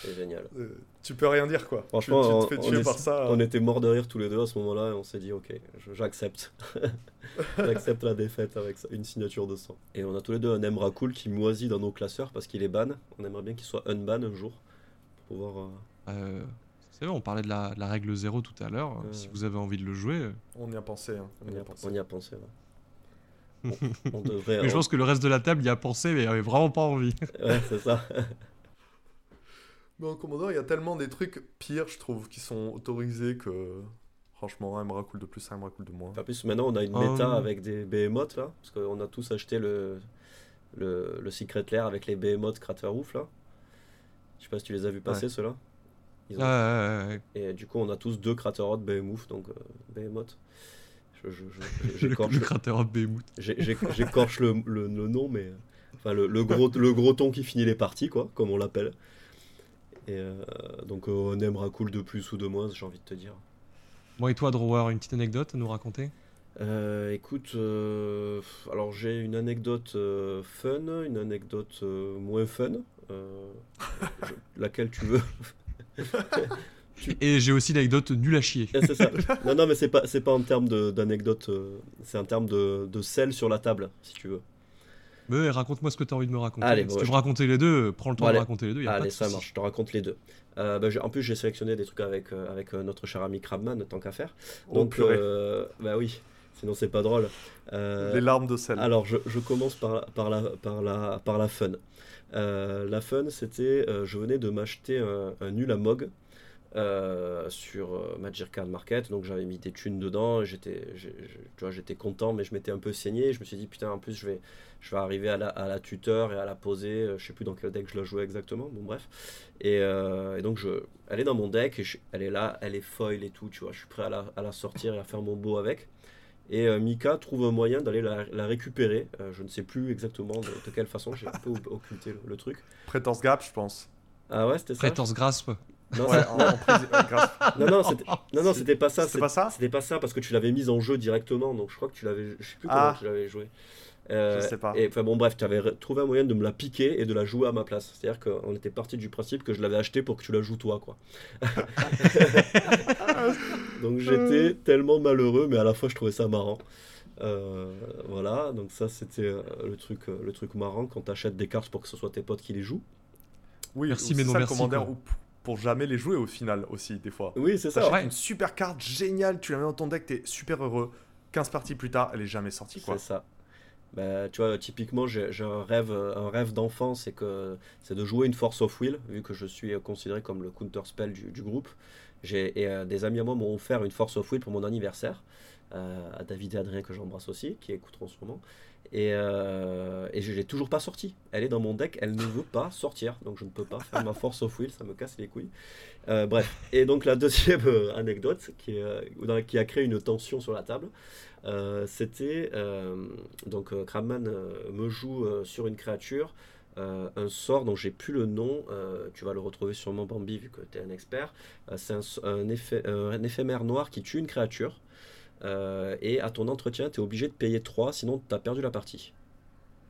C'est génial. Euh, tu peux rien dire quoi. Franchement, tu te fais tuer est- par ça. On était morts de rire tous les deux à ce moment-là et on s'est dit ok, j'accepte. j'accepte la défaite avec ça- une signature de sang. Et on a tous les deux un Emrakul qui moisit dans nos classeurs parce qu'il est ban. On aimerait bien qu'il soit unban un jour. Pour pouvoir. euh, Euh, c'est vrai, on parlait de la, de la règle 0 tout à l'heure. Si vous avez envie de le jouer. On y a pensé. hein, on, y a, pensé. on y a pensé. ouais. On, on devrait. Mais je pense que le reste de la table y a pensé, mais avait vraiment pas envie. Ouais, c'est ça. Mais en Commodore, il y a tellement des trucs pires, je trouve, qui sont autorisés que. Franchement, un Emrakul de plus, un Emrakul de moins. En plus, maintenant, on a une méta Hum. avec des behemoths là. Parce qu'on a tous acheté le, le, le Secret Lair avec les behemoths Kraterhoof là. Je sais pas si tu les as vus passer ceux-là. Ont- ouais, Et du coup, on a tous deux Kraterhoof Behemoth, donc euh, Behemoth. Je, je, je- ouais. j'écorche le, cratère Behemoth. j'écorche le, le- le nom, mais. euh, Enfin, le, le gros, le gros ton qui finit les parties, quoi, comme on l'appelle. Et euh, donc, euh, on aimera cool de plus ou de moins, j'ai envie de te dire. Bon, et toi, Drawer, une petite anecdote à nous raconter? Euh, écoute, euh, alors j'ai une anecdote euh, fun, une anecdote moins fun. je- laquelle tu veux? Et j'ai aussi l'anecdote nulle à chier. C'est ça. Non, non, mais c'est pas, c'est pas en termes d'anecdote, c'est en termes de, de sel sur la table, si tu veux. Mais raconte-moi ce que tu as envie de me raconter. Allez, si bon, tu je- veux raconter les deux, prends le temps Bon, allez. de raconter les deux. Y a pas Allez, de ça marche, je te raconte les deux. Euh, bah, en plus, j'ai sélectionné des trucs avec, euh, avec euh, notre cher ami Crabman, tant qu'à faire. Oh, Donc, euh, bah oui, sinon c'est pas drôle. Euh, Les larmes de sel. Alors, je, je commence par, par, la, par, la, par la fun. Euh, la fun, c'était, euh, je venais de m'acheter un, un nul à Mog euh, sur euh, Magic Card Market, donc j'avais mis des thunes dedans, et j'étais, j'étais content, mais je m'étais un peu saigné, je me suis dit, putain, en plus, je vais, je vais arriver à la, à la tuteur et à la poser, euh, je sais plus dans quel deck je la jouais exactement, bon bref. Et, euh, et donc, je, elle est dans mon deck, et je- elle est là, elle est foil et tout, tu vois, je suis prêt à la, à la sortir et à faire mon beau avec. Et euh, Mika trouve un moyen d'aller la, la récupérer. Euh, je ne sais plus exactement de, de quelle façon, j'ai un peu occulté le, le truc. Prétence Gap, je pense. Ah ouais, c'était ça Praetor's Grasp. Non, Ouais, en, en non, non, c'était- non, non, c'était pas ça. C'était pas ça C'était pas ça parce que tu l'avais mise en jeu directement. Donc je crois que tu l'avais. Je sais plus Ah. comment tu l'avais joué. Euh, Je sais pas. Et enfin bon, bref, tu avais trouvé un moyen de me la piquer et de la jouer à ma place. C'est-à-dire qu'on était parti du principe que je l'avais acheté pour que tu la joues toi, quoi. donc j'étais tellement malheureux, mais à la fois je trouvais ça marrant. Euh, voilà, donc ça c'était euh, le truc, euh, le truc marrant quand tu achètes des cartes pour que ce soit tes potes qui les jouent. Oui, Merci, mais non merci, ou pour jamais les jouer au final aussi, des fois. Oui, c'est ça. T'achètes Ouais. une super carte géniale, tu la mets dans ton deck, t'es super heureux. 15 parties plus tard, elle est jamais sortie, quoi. C'est ça. Bah, tu vois, typiquement, j'ai un rêve, un rêve d'enfant, c'est que c'est de jouer une Force of Will, vu que je suis considéré comme le counter spell du, du groupe. J'ai et euh, des amis à moi m'ont offert une Force of Will pour mon anniversaire, euh, à David et Adrien que j'embrasse aussi, qui écouteront sûrement. Et, euh, et je l'ai toujours pas sortie. Elle est dans mon deck, elle ne veut pas sortir, donc je ne peux pas faire ma Force of Will, ça me casse les couilles. Euh, bref, et donc la deuxième euh, anecdote euh, qui a créé une tension sur la table, c'était donc Crabman euh, me joue sur une créature un sort dont j'ai plus le nom, tu vas le retrouver sûrement Bambi vu que tu es un expert. C'est un, effet- un éphémère noir qui tue une créature. Euh, et à ton entretien, tu es obligé de payer 3, sinon tu as perdu la partie.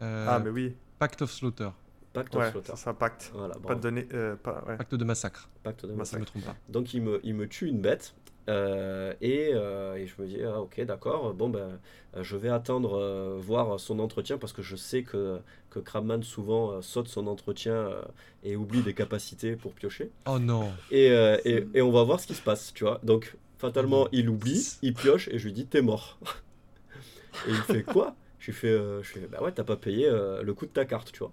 Euh, Ah, mais oui. Pacte of Slaughter. Pacte of Ouais, Slaughter. ça, ça pacte. Voilà, Pas bravo. de donner. euh, pas, ouais. Pacte de massacre, Pacte de Massacre. je ne me trompe pas. Donc il me, il me tue une bête. euh, et, euh, et je me dis, ah, ok, d'accord, bon, ben, je vais attendre euh, voir son entretien parce que je sais que, que Crabman souvent euh, saute son entretien euh, et oublie des capacités pour piocher. Oh non. Et, euh, et, et on va voir ce qui se passe, tu vois. Donc, fatalement, il oublie, il pioche et je lui dis, t'es mort. et il fait quoi? Je lui fais, euh, je fais, bah ouais, t'as pas payé euh, le coût de ta carte, tu vois.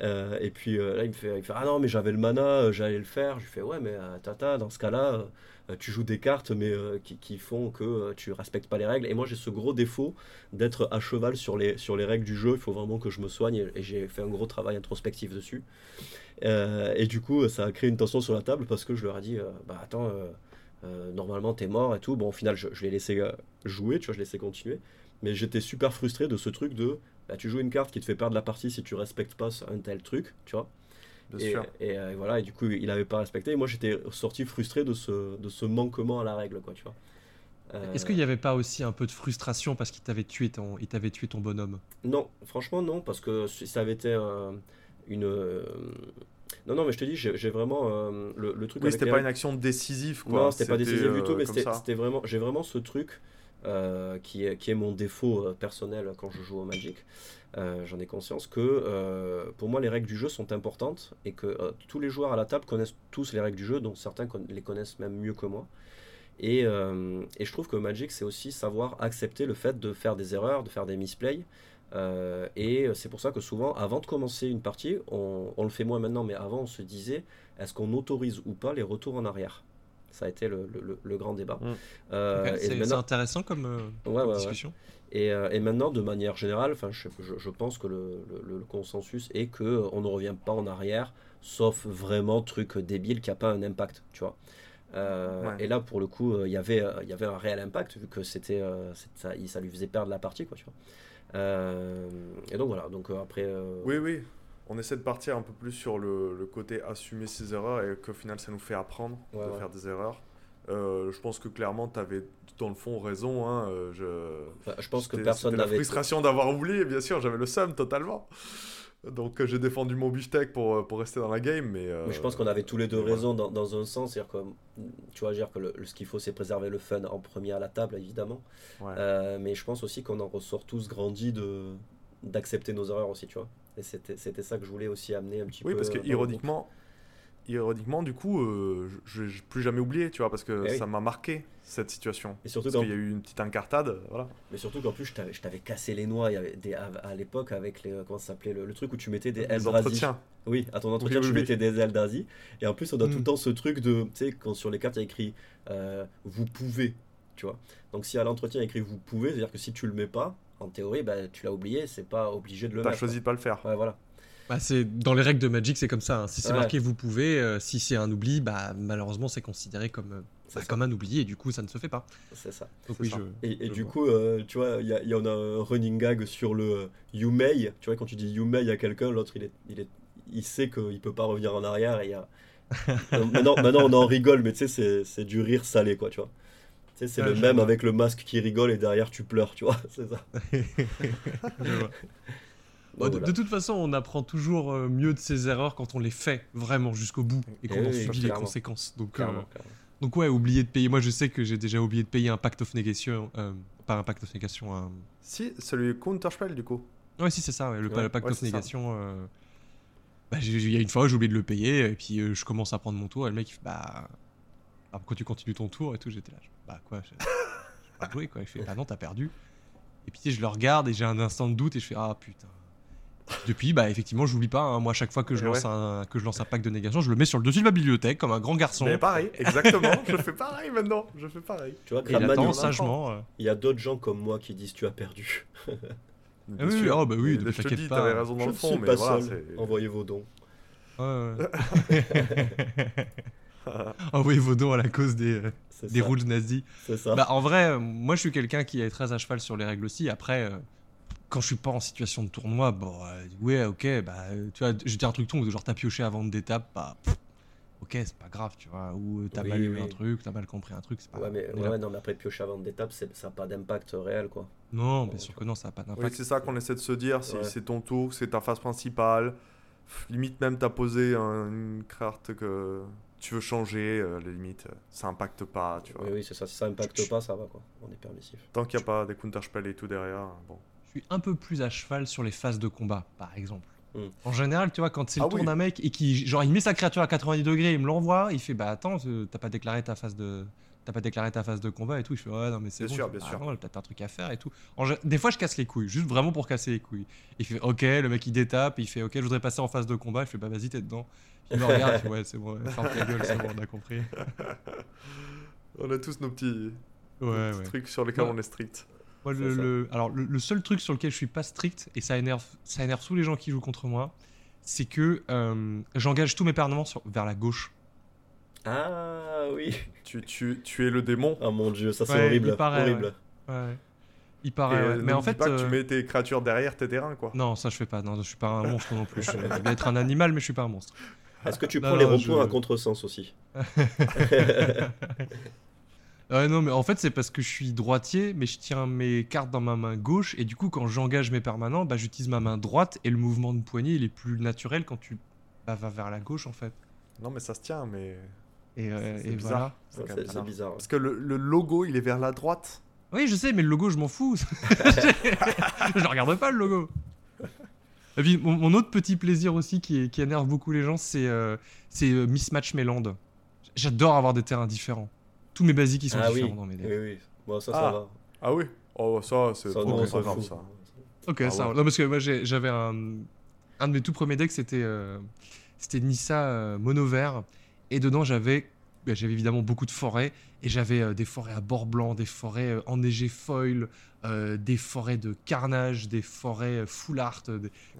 Euh, et puis euh, là, il me, fait, il me fait Ah non, mais j'avais le mana, j'allais le faire. Je lui fais Ouais, mais tata, dans ce cas-là, tu joues des cartes, mais qui, qui font que tu respectes pas les règles. Et moi, j'ai ce gros défaut d'être à cheval sur les, sur les règles du jeu. Il faut vraiment que je me soigne et, et j'ai fait un gros travail introspectif dessus. Et du coup, ça a créé une tension sur la table parce que je leur ai dit Bah attends, euh, normalement, t'es mort et tout. Bon, au final, je, je l'ai laissé euh, jouer, tu vois, je l'ai laissé continuer. mais j'étais super frustré de ce truc de bah, tu joues une carte qui te fait perdre la partie si tu respectes pas un tel truc, tu vois. Bien et, sûr. et, euh, voilà, et du coup, il avait pas respecté. Et moi, j'étais sorti frustré de ce, de ce manquement à la règle, quoi, tu vois. Euh, Est-ce qu'il n'y avait pas aussi un peu de frustration parce qu'il t'avait tué ton, il t'avait tué ton bonhomme? Non, franchement, non, parce que si ça avait été euh, une. Euh, Non, non, mais je te dis, j'ai vraiment euh, le, le truc. Oui, c'était pas une action décisive, quoi. Non, c'était pas décisif du euh, tout, mais comme c'était vraiment, j'ai vraiment ce truc euh, qui, est, qui est mon défaut euh, personnel quand je joue au Magic. Euh, J'en ai conscience que euh, pour moi les règles du jeu sont importantes et que euh, tous les joueurs à la table connaissent tous les règles du jeu, dont certains con- les connaissent même mieux que moi. Et, euh, et je trouve que Magic c'est aussi savoir accepter le fait de faire des erreurs, de faire des misplays. Euh, et c'est pour ça que souvent, avant de commencer une partie, on, on le fait moins maintenant, mais avant on se disait est-ce qu'on autorise ou pas les retours en arrière? Ça a été le, le- le- le grand débat. Mm. Euh, C'est maintenant- intéressant comme, euh, Ouais, comme ouais, ouais. discussion. et, euh, et maintenant, de manière générale, enfin, je, je- je pense que le, le- le consensus est que euh, on ne revient pas en arrière, sauf vraiment truc débile qui n'a pas un impact, tu vois. Euh, Ouais. Et là, pour le coup, euh, il y avait, euh, il y avait un réel impact vu que c'était, euh, ça, lui faisait perdre la partie, quoi, tu vois. Euh, et donc voilà. Donc euh, après. euh, Oui, oui. On essaie de partir un peu plus sur le, le côté assumer ses erreurs et qu'au final, ça nous fait apprendre Ouais, de ouais. faire des erreurs. Euh, je pense que clairement, tu avais dans le fond raison. Hein, je... enfin, je pense que personne c'était la n'avait. frustration d'avoir oublié, bien sûr, j'avais le seum totalement. Donc euh, j'ai défendu mon beefsteak pour, euh, pour rester dans la game, mais... euh, Mais je pense qu'on avait tous les deux raison dans, dans un sens, c'est-à-dire que tu vois, dire que le- ce qu'il faut, c'est préserver le fun en premier à la table, évidemment. Ouais. Euh, mais je pense aussi qu'on en ressort tous grandis de d'accepter nos erreurs aussi, tu vois. Et c'était ça que je voulais aussi amener un petit Oui, peu. parce que le ironiquement, du coup, euh, je n'ai plus jamais oublié, tu vois, parce que Eh oui. ça m'a marqué cette situation. Et surtout Parce qu'il y a eu une petite incartade, voilà. Mais surtout qu'en plus, je t'avais cassé les noix il y avait des, à, à l'époque avec les. Comment ça s'appelait le, le truc où tu mettais des Les Eldrazi. entretiens. Oui, à ton entretien, Oui, tu mettais des Eldrazi. Et en plus, on a tout Mm. le temps ce truc de. Tu sais, quand sur les cartes, il y a écrit euh, Vous pouvez. Tu vois. Donc si à l'entretien, il y a écrit Vous pouvez, c'est-à-dire que si tu le mets pas, en théorie, bah, tu l'as oublié, c'est pas obligé de le T'as mettre. choisi de pas le faire. Ouais, voilà. Bah, c'est dans les règles de Magic, c'est comme ça. hein. Si c'est Ouais. marqué vous pouvez, euh, si c'est un oubli, bah malheureusement c'est considéré comme, euh, bah, comme un oubli et du coup ça ne se fait pas. C'est ça. Donc C'est oui, ça. je. Et, et Je du vois. coup, euh, tu vois, il y, en a un running gag sur le you may. Tu vois, quand tu dis you may à quelqu'un, l'autre il est, il est, il sait qu'il peut pas revenir en arrière. Et il y a... Maintenant, maintenant, on en rigole, mais tu sais, c'est- du rire salé, quoi, tu vois. Tu sais, c'est Ouais, le même vois. avec le masque qui rigole et derrière tu pleures, tu vois. C'est ça. Donc, de, toute façon, on apprend toujours euh, mieux de ses erreurs quand on les fait vraiment jusqu'au bout et qu'on Eh en oui, subit les clairement. conséquences. Donc, euh, Clairement, clairement. donc ouais, oublier de payer. Moi, je sais que j'ai déjà oublié de payer un pacte of negation, euh, pas un pacte of negation. Un... Si, c'est le Counterspell, du coup. Ouais, si c'est ça, ouais, le, Ouais, le pacte ouais, of negation. euh, bah, il y a une fois, j'ai oublié de le payer et puis euh, je commence à prendre mon tour et le mec il fait bah, bah pourquoi tu continues ton tour et tout. J'étais là, je- bah quoi, je- j'ai pas joué quoi. Il fait bah non, t'as perdu. Et puis tu sais, je le regarde et j'ai un instant de doute et je fais ah putain. Depuis, bah effectivement, j'oublie pas. hein. Moi, à chaque fois que je Et lance ouais. un que je lance un pack de négation, je le mets sur le dessus de ma bibliothèque comme un grand garçon. Mais pareil, exactement. je fais pareil maintenant. Je fais pareil. Tu vois, il attend sagement. euh. il y a d'autres gens comme moi qui disent tu as perdu. Bien Ah oui, oh, bah oui, je te t'inquiète dis, pas. t'avais raison dans Je le fond, suis mais pas voilà. seul. c'est- Envoyez vos dons. Ouais, ouais. Envoyez vos dons à la cause des, euh, des rules nazis. C'est ça. Bah, en vrai, euh, moi je suis quelqu'un qui est très à cheval sur les règles aussi. Après, euh, quand je suis pas en situation de tournoi, bon, euh, ouais, ok, bah, euh, tu vois, je dis un truc ton, genre t'as pioché avant d'étape, bah, pff, ok, c'est pas grave, tu vois. Ou euh, t'as Oui, mal lu oui. un truc, t'as mal compris un truc, c'est pas Ouais, mais, ouais, non, mais après, piocher avant d'étape, c'est- ça n'a pas d'impact réel, quoi. Non, bien sûr que non, ça a pas Oui, d'impact. c'est ça qu'on essaie de se dire. Ouais. c'est ton tour, c'est ta phase principale. Limite même, t'as posé un- une carte que tu veux changer. euh, la limite, euh, ça impacte pas, tu vois. Oui, oui, c'est ça. Si ça impacte pas, ça va, quoi. On est permissif. Tant qu'il n'y a pas des counterspells et tout derrière, bon. Suis un peu plus à cheval sur les phases de combat, par exemple. Hmm. En général, tu vois, quand c'est le Ah tour oui. d'un mec et qui, genre, il met sa créature à 90 degrés, il me l'envoie, il fait, bah attends, euh, t'as pas déclaré ta phase de, t'as pas déclaré ta phase de combat et tout. Je fais, ouais, non, mais c'est bon. sûr, bien bah, sûr. t'as un truc à faire et tout. En des fois, je casse les couilles, juste vraiment pour casser les couilles. Il fait, ok, le mec il détape, il fait, ok, je voudrais passer en phase de combat. Je fais, bah vas-y, t'es dedans. Il me regarde, fait, ouais, c'est bon, ferme ta gueule, c'est bon, on a compris. On a tous nos petits, Ouais, nos petits ouais. trucs sur lesquels Ouais. on est strict. Moi, le, le- alors, le, le seul truc sur lequel je suis pas strict, et ça énerve, ça énerve tous les gens qui jouent contre moi, c'est que euh, j'engage tous mes permanents sur, vers la gauche. Ah oui. Tu, tu, tu es le démon. Ah mon dieu, ça c'est Ouais, horrible. il paraît, horrible. Ouais. Il Et, paraît. euh, ouais. ne Mais en fait. pas que tu euh, mets tes créatures derrière tes terrains, quoi. Non, ça je fais pas. Non, je suis pas un monstre non plus. Je vais être un animal, mais je suis pas un monstre. Est-ce que tu Non, prends les non, ronds-points je- à contresens aussi Ouais, non, mais en fait, c'est parce que je suis droitier, mais je tiens mes cartes dans ma main gauche, et du coup, quand j'engage mes permanents, bah, j'utilise ma main droite, et le mouvement de poignet, il est plus naturel quand tu bah, vas vers la gauche, en fait. Non, mais ça se tient, mais. Et, euh, C'est et bizarre. voilà. C'est bizarre. bizarre. Parce que le, le logo, il est vers la droite. Oui, je sais, mais le logo, je m'en fous. je regarde pas, le logo. Et puis, mon, mon autre petit plaisir aussi qui, qui énerve beaucoup les gens, c'est euh, c'est, euh, Mismatch Méland. J'adore avoir des terrains différents. Tous mes basiques, ils sont Ah oui, différents dans mes decks. oui, oui. Bon, ça, Ah. ça va. Ah oui Oh, ça, c'est pas, grave, ça. Ok, Ah ça. ouais. Non, parce que moi j'ai- j'avais un, un de mes tout premiers decks, c'était euh, c'était Nissa euh, mono vert, et dedans j'avais bah, j'avais évidemment beaucoup de forêts, et j'avais euh, des forêts à bord blanc, des forêts euh, enneigées foil, euh, des forêts de carnage, des forêts euh, full art, des-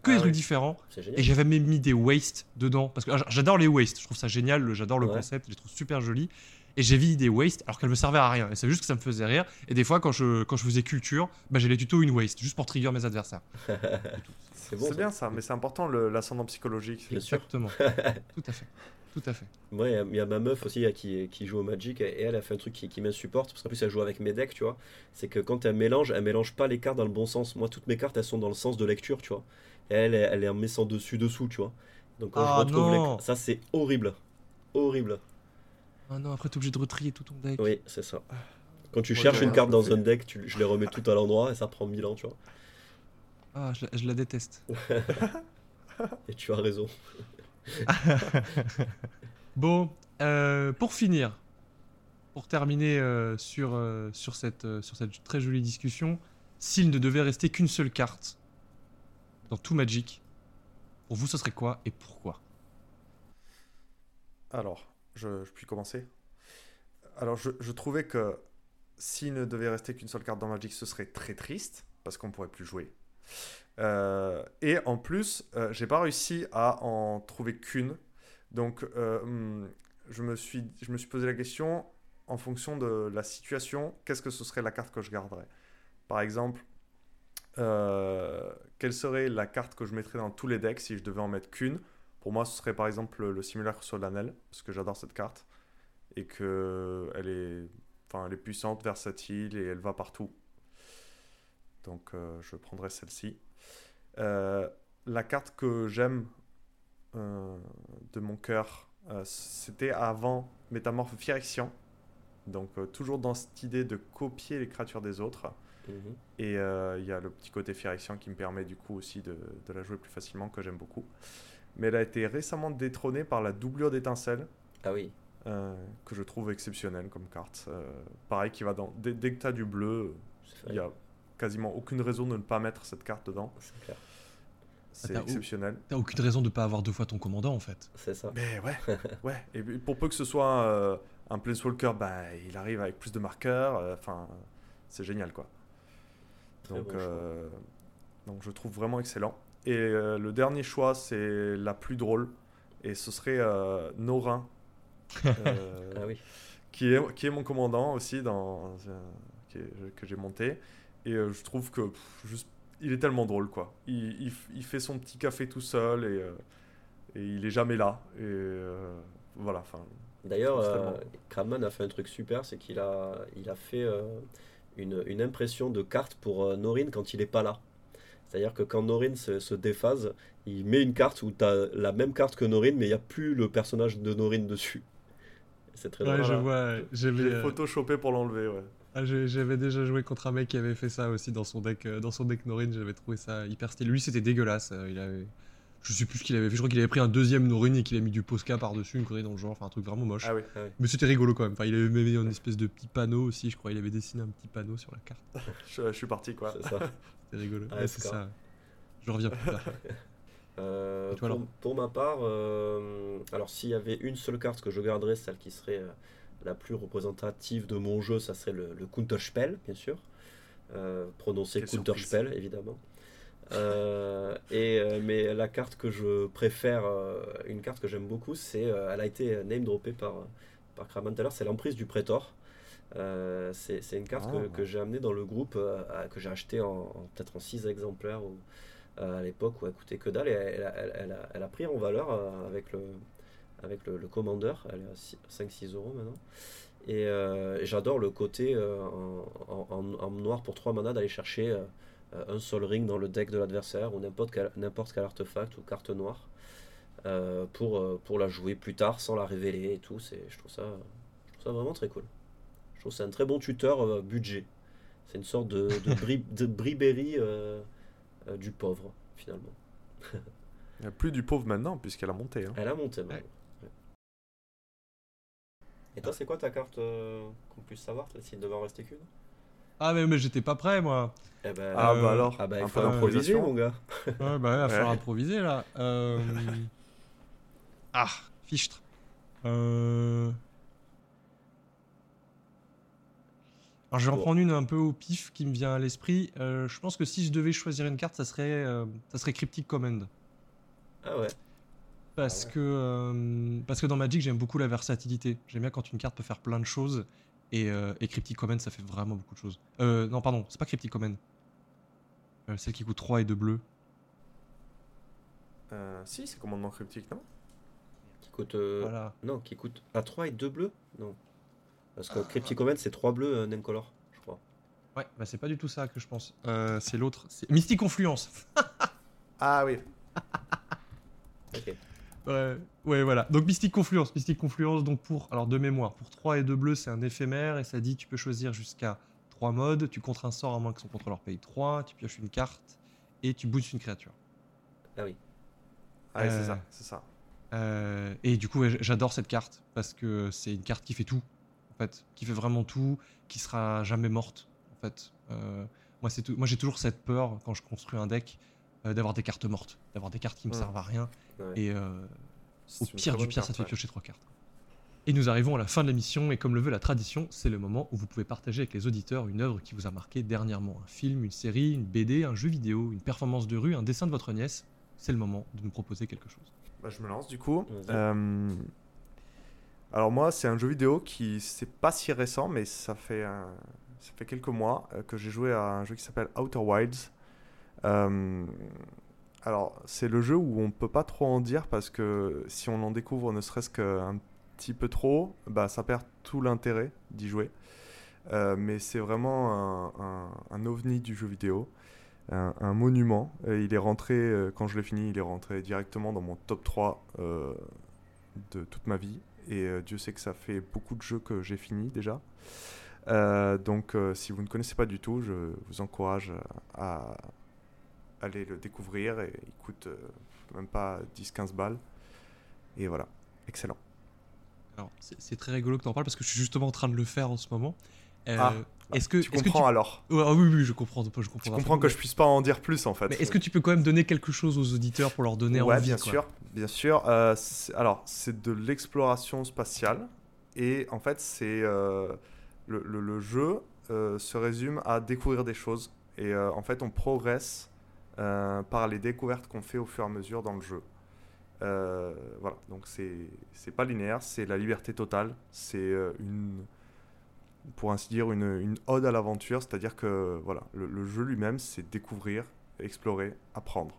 que des Ah trucs oui. différents. Et j'avais même mis des wastes dedans, parce que ah, j'adore les wastes, je trouve ça génial, j'adore le Ouais. concept, je les trouve super jolis. Et j'ai mis des wastes alors qu'elles me servaient à rien, et c'est juste que ça me faisait rire. Et des fois, quand je, quand je faisais culture, bah, j'ai les tutos une waste, juste pour trigger mes adversaires. C'est bon. Bien ça, mais c'est important l'ascendant psychologique. Bien sûr. Exactement. Tout à fait. Tout à fait. Moi, il y a- il y, a ma meuf aussi qui, qui joue au Magic et elle a fait un truc qui, qui m'insupporte parce qu'en plus elle joue avec mes decks, tu vois. C'est que quand elle mélange, elle mélange pas les cartes dans le bon sens. Moi, toutes mes cartes elles sont dans le sens de lecture, tu vois. Et elle, elle, elle en sans dessus dessous, tu vois. Donc quand Ah, je retrouve les ça c'est horrible, horrible. Ah non, après t'es obligé de retrier tout ton deck. Oui, c'est ça. Quand tu cherches une carte dans un deck, tu, je les remets tout à l'endroit et ça prend 1000 ans, tu vois. Ah, je, la- je la déteste. Et tu as raison. Bon, euh, pour finir, pour terminer euh, sur, euh, sur, cette, euh, sur cette très jolie discussion, s'il ne devait rester qu'une seule carte dans tout Magic, pour vous ce serait quoi et pourquoi? Alors, je, je puis commencer. Alors, je, trouvais que s'il ne devait rester qu'une seule carte dans Magic, ce serait très triste, parce qu'on ne pourrait plus jouer. Euh, et en plus, euh, j'ai pas réussi à en trouver qu'une. Donc, euh, hum, je, me suis, je me suis posé la question, en fonction de la situation, qu'est-ce que ce serait la carte que je garderais? Par exemple, euh, quelle serait la carte que je mettrais dans tous les decks si je devais en mettre qu'une? Pour moi, ce serait par exemple le simulacre sur l'anel, parce que j'adore cette carte et que elle est, enfin, elle est puissante, versatile et elle va partout. Donc, euh, je prendrais celle-ci. Euh, la carte que j'aime euh, de mon cœur, c'était avant Métamorphe Phyrexian. Donc, toujours dans cette idée de copier les créatures des autres. Mhm. Et il y a le petit côté Phyrexian qui me permet du coup aussi de, de la jouer plus facilement, que j'aime beaucoup. Mais elle a été récemment détrônée par la doublure d'étincelle, Ah oui, euh, que je trouve exceptionnelle comme carte. Euh, pareil, qui va dans. Dès, dès que tu as du bleu, il n'y a quasiment aucune raison de ne pas mettre cette carte dedans. c'est clair. C'est t'as- exceptionnel. T'as aucune raison de pas avoir deux fois ton commandant en fait. C'est ça. Mais ouais, ouais. Et pour peu que ce soit euh, un Planeswalker, bah, il arrive avec plus de marqueurs. euh, Enfin, c'est génial quoi. Très Donc, bon euh, donc je trouve vraiment excellent. Et euh, le dernier choix, c'est la plus drôle. Et ce serait euh, Norin, euh, Ah oui. qui, est, qui est mon commandant aussi, dans, euh, qui est- que j'ai monté. Et euh, je trouve que pff, juste, il est tellement drôle, quoi. Il, il fait son petit café tout seul et, euh, et il est jamais là. Et euh, voilà, enfin. D'ailleurs, euh, a fait un truc super, c'est qu'il a, il a fait euh, une, une impression de carte pour euh, Norin quand il est pas là. C'est-à-dire que quand Norin se, se déphase, il met une carte où tu as la même carte que Norin, mais il n'y a plus le personnage de Norin dessus. C'est très drôle. Ouais, je vois. J'avais J'ai euh, photoshopé pour l'enlever, ouais. ah, j'avais déjà joué contre un mec qui avait fait ça aussi dans son deck, euh, dans son deck Norin. J'avais trouvé ça hyper stylé. Lui, c'était dégueulasse. euh, il avait, je sais plus ce qu'il avait fait. Je crois qu'il avait pris un deuxième Norin et qu'il a mis du Posca par dessus, une connerie dans le genre, enfin un truc vraiment moche. Ah oui. Mais c'était rigolo quand même. Enfin, il avait même mis une espèce de petit panneau aussi. Je crois il avait dessiné un petit panneau sur la carte. Je, je suis parti, quoi. C'est ça. C'était rigolo. Ah, Ouais, c'est ça. Je reviens plus tard. Euh, toi, pour, ma part, euh, alors s'il y avait une seule carte que je garderais, celle qui serait euh, la plus représentative de mon jeu, ça serait le, le Counterspell, bien sûr. Euh, prononcé Counterspell, évidemment. Euh, et, euh, mais la carte que je préfère, euh, une carte que j'aime beaucoup, c'est, elle a été name droppée par, par Kraman tout à l'heure, c'est l'emprise du Prétor. Euh, c'est une carte que, Ah. que j'ai amenée dans le groupe, euh, que j'ai acheté en, en- peut-être en 6 exemplaires ou, euh, à l'époque où elle coûtait que dalle. Et elle, a- elle- elle a, elle a pris en valeur avec le, avec le, le Commander. Elle est à 5-6 euros maintenant. Et, et j'adore le côté en, en- en- noir pour 3 mana d'aller chercher un Sol Ring dans le deck de l'adversaire ou n'importe quel, n'importe quel artefact ou carte noire euh, pour, euh, pour la jouer plus tard sans la révéler et tout. C'est, je, trouve ça, je trouve ça vraiment très cool. Je trouve que c'est un très bon tuteur euh, budget. C'est une sorte de, de, bri, de Briberi euh, euh, du pauvre, finalement. Il n'y a plus du pauvre maintenant, puisqu'elle a monté. hein. Elle a monté maintenant. Ouais. Et toi, c'est quoi ta carte euh, qu'on puisse savoir S'il devait en rester qu'une? Ah, mais, mais j'étais pas prêt, moi. Eh ben, Ah Euh, bah alors, ah bah, il un faut improviser, mon gars. Ouais, bah, il va falloir Ouais. improviser, là. Euh... Ah, fichtre. Euh... Alors, je vais en prendre une un peu au pif qui me vient à l'esprit. Euh, je pense que si je devais choisir une carte, ça serait, euh, ça serait Cryptic Command. Ah ouais. Parce, Ah ouais. que, euh, parce que dans Magic, j'aime beaucoup la versatilité. J'aime bien quand une carte peut faire plein de choses. Et, euh, et Cryptic Command, ça fait vraiment beaucoup de choses. Euh, non, pardon, c'est pas Cryptic Command. Euh, celle qui coûte 3 et 2 bleus. Euh, si, c'est commandement cryptique, non Qui coûte. euh, Voilà. Non, qui coûte. À 3 et 2 bleus Non. Parce Ah. que Cryptic Command, c'est 3 bleus euh, Namecolor, je crois. Ouais, bah c'est pas du tout ça que je pense. Euh, c'est l'autre. C'est Mystic Confluence. Ah oui. Ok. Ouais, ouais, voilà. Donc Mystic Confluence. Mystic Confluence, donc pour. Alors de mémoire, pour 3 et 2 bleus, c'est un éphémère. Et ça dit tu peux choisir jusqu'à 3 modes. Tu contres un sort à moins que son contrôleur paye 3. Tu pioches une carte. Et tu boostes une créature. Ah oui. Ah, ouais, Euh, c'est ça, c'est ça. Euh, et du coup, ouais, j'adore cette carte parce que c'est une carte qui fait tout, en fait, qui fait vraiment tout, qui sera jamais morte, en fait. Euh, moi, c'est. Moi, j'ai toujours cette peur quand je construis un deck d'avoir des cartes mortes, d'avoir des cartes qui me Mm. servent à rien. Et C'est au pire du pire, ça te fait piocher trois cartes. Et nous arrivons à la fin de l'émission, et comme le veut la tradition, c'est le moment où vous pouvez partager avec les auditeurs une œuvre qui vous a marqué dernièrement. Un film, une série, une BD, un jeu vidéo, une performance de rue, un dessin de votre nièce. C'est le moment de nous proposer quelque chose. Bah, je me lance du coup. Euh, Alors moi, c'est un jeu vidéo qui c'est pas si récent, mais ça fait un- ça fait quelques mois euh, que j'ai joué à un jeu qui s'appelle Outer Wilds. Euh, Alors c'est le jeu où on peut pas trop en dire parce que si on en découvre ne serait-ce qu'un petit peu trop, bah ça perd tout l'intérêt d'y jouer. Euh, mais c'est vraiment un, ovni du jeu vidéo un, monument. Il est rentré, euh, quand je l'ai fini, il est rentré directement dans mon top 3 euh, de toute ma vie. Et Dieu sait que ça fait beaucoup de jeux que j'ai fini déjà. Donc si vous ne connaissez pas du tout, je vous encourage à aller le découvrir. Il coûte même pas 10-15 balles. Et voilà, excellent. Alors, c'est très rigolo que tu en parles parce que je suis justement en train de le faire en ce moment. Euh, Ah, est-ce que, tu que comprends alors Ouais, ah oui, oui, je comprends. Je comprends, Tu comprends que je puisse pas en dire plus en fait. Mais est-ce que tu peux quand même donner quelque chose aux auditeurs pour leur donner ouais, envie bien quoi sûr, bien sûr. Euh, alors, c'est de l'exploration spatiale et en fait, c'est euh, le, le- le jeu se résume à découvrir des choses et en fait, on progresse par les découvertes qu'on fait au fur et à mesure dans le jeu. Euh, voilà, donc c'est c'est pas linéaire, c'est la liberté totale, c'est euh, une pour ainsi dire une, une ode à l'aventure, c'est-à-dire que voilà, le, le jeu lui-même, c'est découvrir, explorer, apprendre.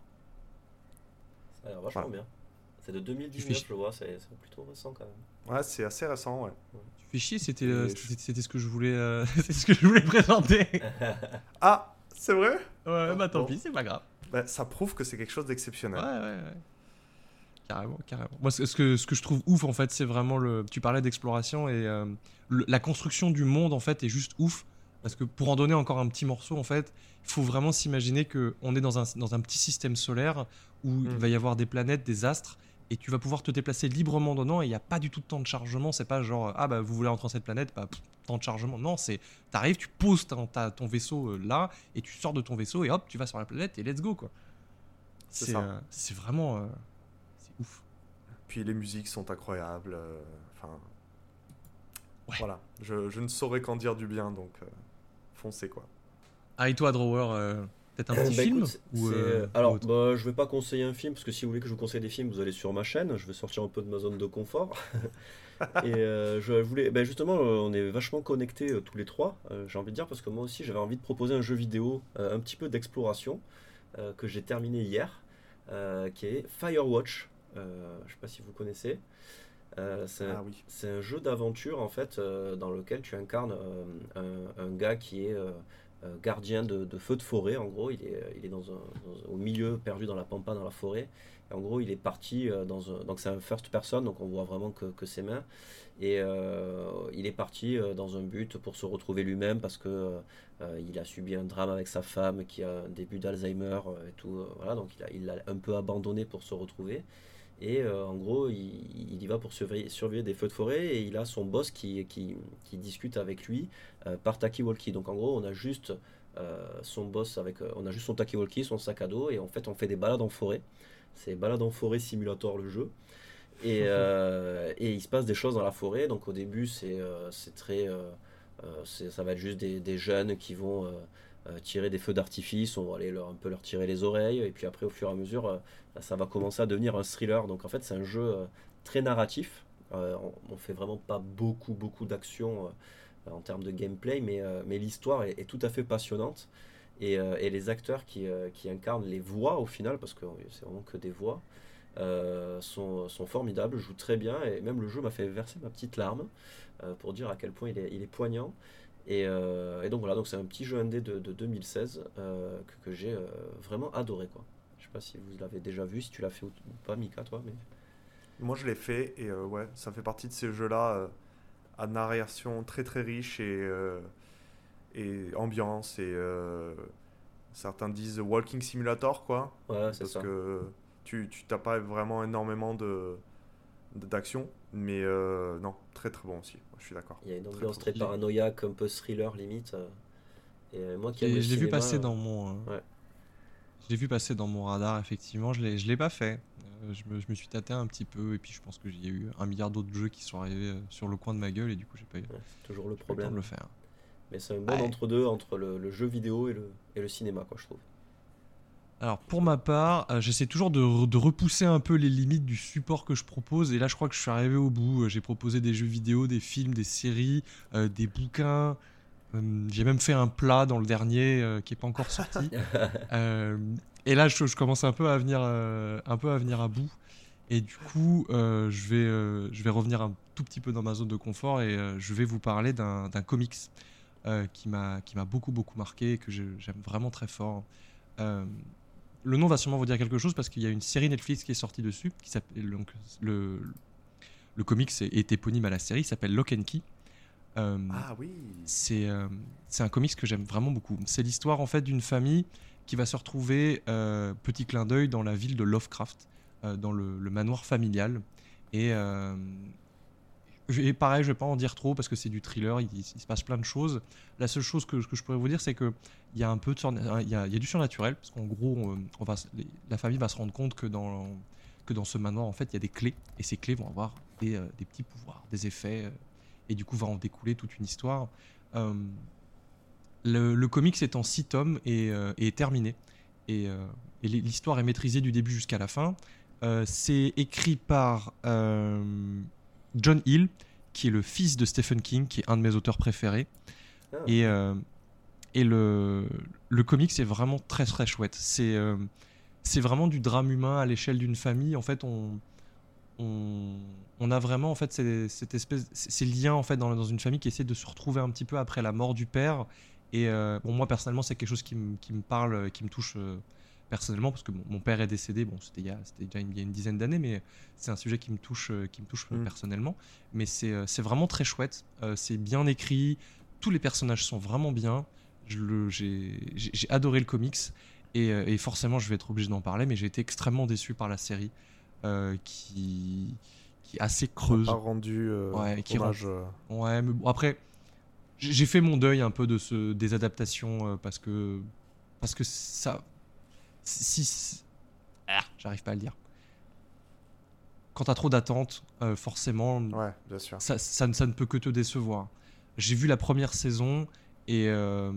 Ça a l'air vachement Voilà. bien. C'est de 2019, fais chi- je vois, c'est plutôt récent quand même. Ouais, c'est assez récent, ouais. Tu fais chier, c'était euh, c'était je- ce que je voulais, euh, c'est ce que je voulais présenter. Ah, c'est vrai? Ouais, bah tant Bon. pis, c'est pas grave. Bah, Ça prouve que c'est quelque chose Ouais, d'exceptionnel. ouais, ouais. Carrément, carrément. Moi, ce que, ce que je trouve ouf, en fait, c'est vraiment le. Tu parlais d'exploration et euh, le- la construction du monde, en fait, est juste ouf. Parce que pour en donner encore un petit morceau, en fait, il faut vraiment s'imaginer qu'on est dans un, dans un petit système solaire où il Mm. va y avoir des planètes, des astres, et tu vas pouvoir te déplacer librement dedans, et il n'y a pas du tout de temps de chargement. C'est pas genre, ah bah vous voulez entrer dans cette planète, bah pff, temps de chargement. Non, c'est. T'arrives, tu poses ta- ton vaisseau euh, là, et tu sors de ton vaisseau, et hop, tu vas sur la planète, et let's go, quoi. C'est euh, vraiment. euh, ouf. Puis les musiques sont incroyables. euh, Enfin. Ouais. Voilà. Je, je ne saurais qu'en dire du bien, donc euh, foncez quoi. Ah, et toi, Drawer, euh, Peut-être un petit Bah, film écoute, ou, euh, Alors, ou bah, je vais pas conseiller un film parce que si vous voulez que je vous conseille des films, vous allez sur ma chaîne. Je vais sortir un peu de ma zone de confort. Et euh, je voulais, bah, justement, on est vachement connectés euh, tous les trois. euh, j'ai envie de dire parce que moi aussi, j'avais envie de proposer un jeu vidéo, euh, un petit peu d'exploration euh, que j'ai terminé hier, euh, qui est Firewatch. Euh, je sais pas si vous connaissez. Euh, c'est un- Ah oui. c'est un jeu d'aventure en fait euh, dans lequel tu incarnes un, un gars qui est gardien de, de feux de forêt. En gros, il est, il est dans un, dans- au milieu, perdu dans la pampa, dans la forêt. Et en gros, il est parti dans un. Donc, c'est un first person, donc on voit vraiment que, que ses mains. Et euh, il est parti dans un but pour se retrouver lui-même parce que euh, il a subi un drame avec sa femme qui a un début d'Alzheimer et tout. voilà, donc il a, il l'a un peu abandonné pour se retrouver. Et euh, en gros, il, il y va pour surveiller, surveiller des feux de forêt et il a son boss qui, qui, qui discute avec lui euh, par talkie-walkie. Donc en gros, on a juste euh, son boss avec, on a juste son talkie-walkie, son sac à dos et en fait on fait des balades en forêt. C'est balade en forêt simulator le jeu. Et, et il se passe des choses dans la forêt. Donc au début, c'est très, ça va être juste des, des jeunes qui vont tirer des feux d'artifice. On va aller un peu leur tirer les oreilles. Et puis après, au fur et à mesure, euh, ça va commencer à devenir un thriller. Donc en fait, c'est un jeu euh, très narratif. Euh, on, on fait vraiment pas beaucoup, beaucoup d'action euh, en termes de gameplay, mais, euh, mais l'histoire est, tout à fait passionnante. Et, euh, et les acteurs qui, euh, qui incarnent les voix au final, parce que c'est vraiment que des voix, euh, sont, sont formidables, jouent très bien. Et même le jeu m'a fait verser ma petite larme euh, pour dire à quel point il est, il est poignant. Et, euh, et donc voilà, donc c'est un petit jeu indé de, de 2016 euh, que, que j'ai euh, vraiment adoré. Quoi. Je sais pas si vous l'avez déjà vu, si tu l'as fait ou ou pas, Mika, toi. Mais... Moi, je l'ai fait et euh, ouais, ça fait partie de ces jeux-là à narration très très riche et, et ambiance et certains disent walking simulator quoi, Ouais, c'est parce ça. que tu tu t'as pas vraiment énormément de d'action, mais euh, non, très très bon aussi. Je suis d'accord. Il y a une ambiance très paranoïaque, un peu thriller limite. euh, Et moi qui Et je l'ai vu passer euh, dans mon. euh, ouais. Je l'ai vu passer dans mon radar, effectivement. Je l'ai, je l'ai pas fait. Je, me, je me suis tâté un petit peu, et puis je pense qu'il y a eu un milliard d'autres jeux qui sont arrivés sur le coin de ma gueule, et du coup, j'ai pas eu, ouais, c'est toujours le j'ai pas eu le temps problème. de le faire. Mais c'est un bon Ouais. entre-deux entre le, le jeu vidéo et le, et le cinéma, quoi, je trouve. Alors, pour ma part, euh, j'essaie toujours de, re- de repousser un peu les limites du support que je propose, et là, je crois que je suis arrivé au bout. Euh, J'ai proposé des jeux vidéo, des films, des séries, euh, des bouquins. Euh, j'ai même fait un plat dans le dernier qui est pas encore sorti. Et là, je, je commence un peu à venir, un peu à venir à bout. Et du coup, je, vais, je vais revenir un tout petit peu dans ma zone de confort et je vais vous parler d'un comics qui m'a beaucoup beaucoup marqué et que j'aime vraiment très fort. Le nom va sûrement vous dire quelque chose parce qu'il y a une série Netflix qui est sortie dessus qui s'appelle donc le le comics est, est éponyme à la série, il s'appelle Lock and Key. Euh, Ah oui. c'est euh, c'est un comics que j'aime vraiment beaucoup. C'est l'histoire en fait d'une famille qui va se retrouver, euh, petit clin d'œil, dans la ville de Lovecraft, euh, dans le, le manoir familial. Et, et pareil, je vais pas en dire trop parce que c'est du thriller, il, se passe plein de choses. La seule chose que, je pourrais vous dire, c'est que il y a un peu surna- il y a, du surnaturel parce qu'en gros, la famille va se rendre compte que dans ce manoir, en fait, il y a des clés et ces clés vont avoir des, euh, petits pouvoirs, des effets, euh, et du coup va en découler toute une histoire. Euh, le, le comics est en six tomes et, est terminé. Et, l'histoire est maîtrisée du début jusqu'à la fin. C'est écrit par John Hill, qui est le fils de Stephen King, qui est un de mes auteurs préférés. Ah. Et, euh, et le, le comics est vraiment très très chouette. C'est euh, c'est vraiment du drame humain à l'échelle d'une famille. En fait, on, on, on a vraiment en fait ces- cette espèce, ces liens en fait dans, dans une famille qui essaie de se retrouver un petit peu après la mort du père. Et euh, bon, moi personnellement, c'est quelque chose qui, me- qui me parle, qui me touche euh, personnellement parce que mon, mon père est décédé. Bon, c'était il y a, déjà une- il y a une dizaine d'années, mais c'est un sujet qui me touche, euh, qui me touche euh, Mm. personnellement. Mais c'est euh, c'est vraiment très chouette. C'est bien écrit. Tous les personnages sont vraiment bien. J'ai adoré le comics. Et, et forcément, je vais être obligé d'en parler, mais j'ai été extrêmement déçu par la série euh, qui, qui est assez creuse. Pas rendu euh, Ouais, qui euh, Ouais, mais bon, après, j'ai j'ai fait mon deuil un peu de ce, des adaptations euh, parce que parce que ça, si, ah, j'arrive pas à le dire. Quand t'as trop d'attentes, euh, forcément, Ouais, bien sûr. ça, ça, ne- ça ne peut que te décevoir. J'ai vu la première saison et euh,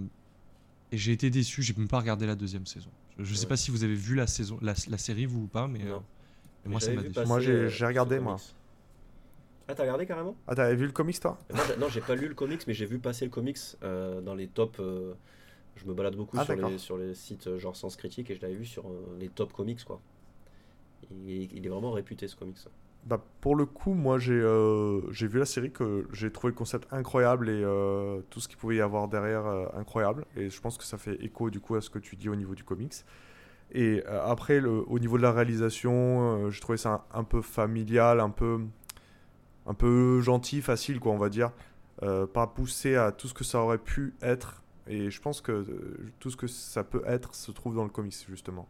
Et j'ai été déçu, j'ai même pas regardé la deuxième saison. Je, je sais pas si vous avez vu la saison, la, la série vous ou pas, mais, Non. euh, mais moi ça m'a déçu. Moi, j'ai- regardé, moi. comics. Ah, t'as regardé carrément? Ah, t'avais vu le comics, toi? J'ai- Non, j'ai pas lu le comics, mais j'ai vu passer le comics euh, dans les tops. euh, je me balade beaucoup Ah, sur, les, sur les sites euh, genre Sens Critique et je l'avais vu sur euh, les top comics, quoi. Il est, il est vraiment réputé ce comics. Bah, pour le coup, moi j'ai euh, j'ai vu la série que j'ai trouvé le concept incroyable et euh, tout ce qu'il pouvait y avoir derrière euh, incroyable. Et je pense que ça fait écho du coup à ce que tu dis au niveau du comics. Et après, le, au niveau de la réalisation, j'ai trouvé ça un, un peu familial, un peu, un peu gentil, facile, quoi, on va dire. Pas poussé à tout ce que ça aurait pu être. Et je pense que euh, tout ce que ça peut être se trouve dans le comics, justement.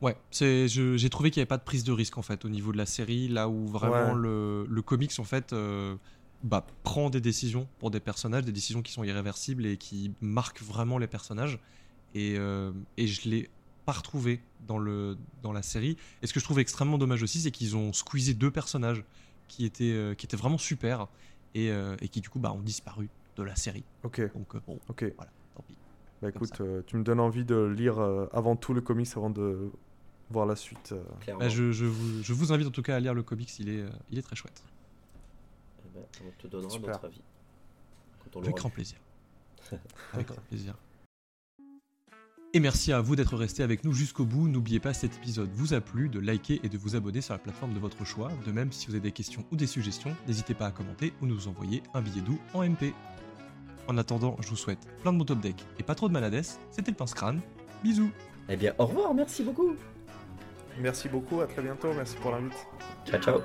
Ouais, c'est, j'ai trouvé qu'il n'y avait pas de prise de risque en fait au niveau de la série, là où vraiment Ouais. le, le comics en fait euh, bah, prend des décisions pour des personnages, des décisions qui sont irréversibles et qui marquent vraiment les personnages. Et, euh, et je l'ai pas retrouvé dans, le, dans la série. Et ce que je trouve extrêmement dommage aussi, c'est qu'ils ont squeezé deux personnages qui étaient, euh, qui étaient vraiment super et, et qui du coup bah, ont disparu de la série. Ok, Donc bon, ok. voilà. Bah écoute, euh, tu me donnes envie de lire euh, avant tout le comics avant de voir la suite. euh. Clairement. Bah, je, je vous, je vous invite en tout cas à lire le comics, il est, euh, il est très chouette. Eh ben, on te donnera Super. notre avis. Quand on Avec grand plaisir. Avec grand plaisir. Et merci à vous d'être resté avec nous jusqu'au bout. N'oubliez pas si cet épisode vous a plu, de liker et de vous abonner sur la plateforme de votre choix. De même, si vous avez des questions ou des suggestions, n'hésitez pas à commenter ou nous envoyer un billet doux en MP. En attendant, je vous souhaite plein de bons top deck et pas trop de malades. C'était le pince crâne. Bisous Eh bien, au revoir, merci beaucoup. Merci beaucoup, à très bientôt, merci pour l'invite. Ciao, ciao.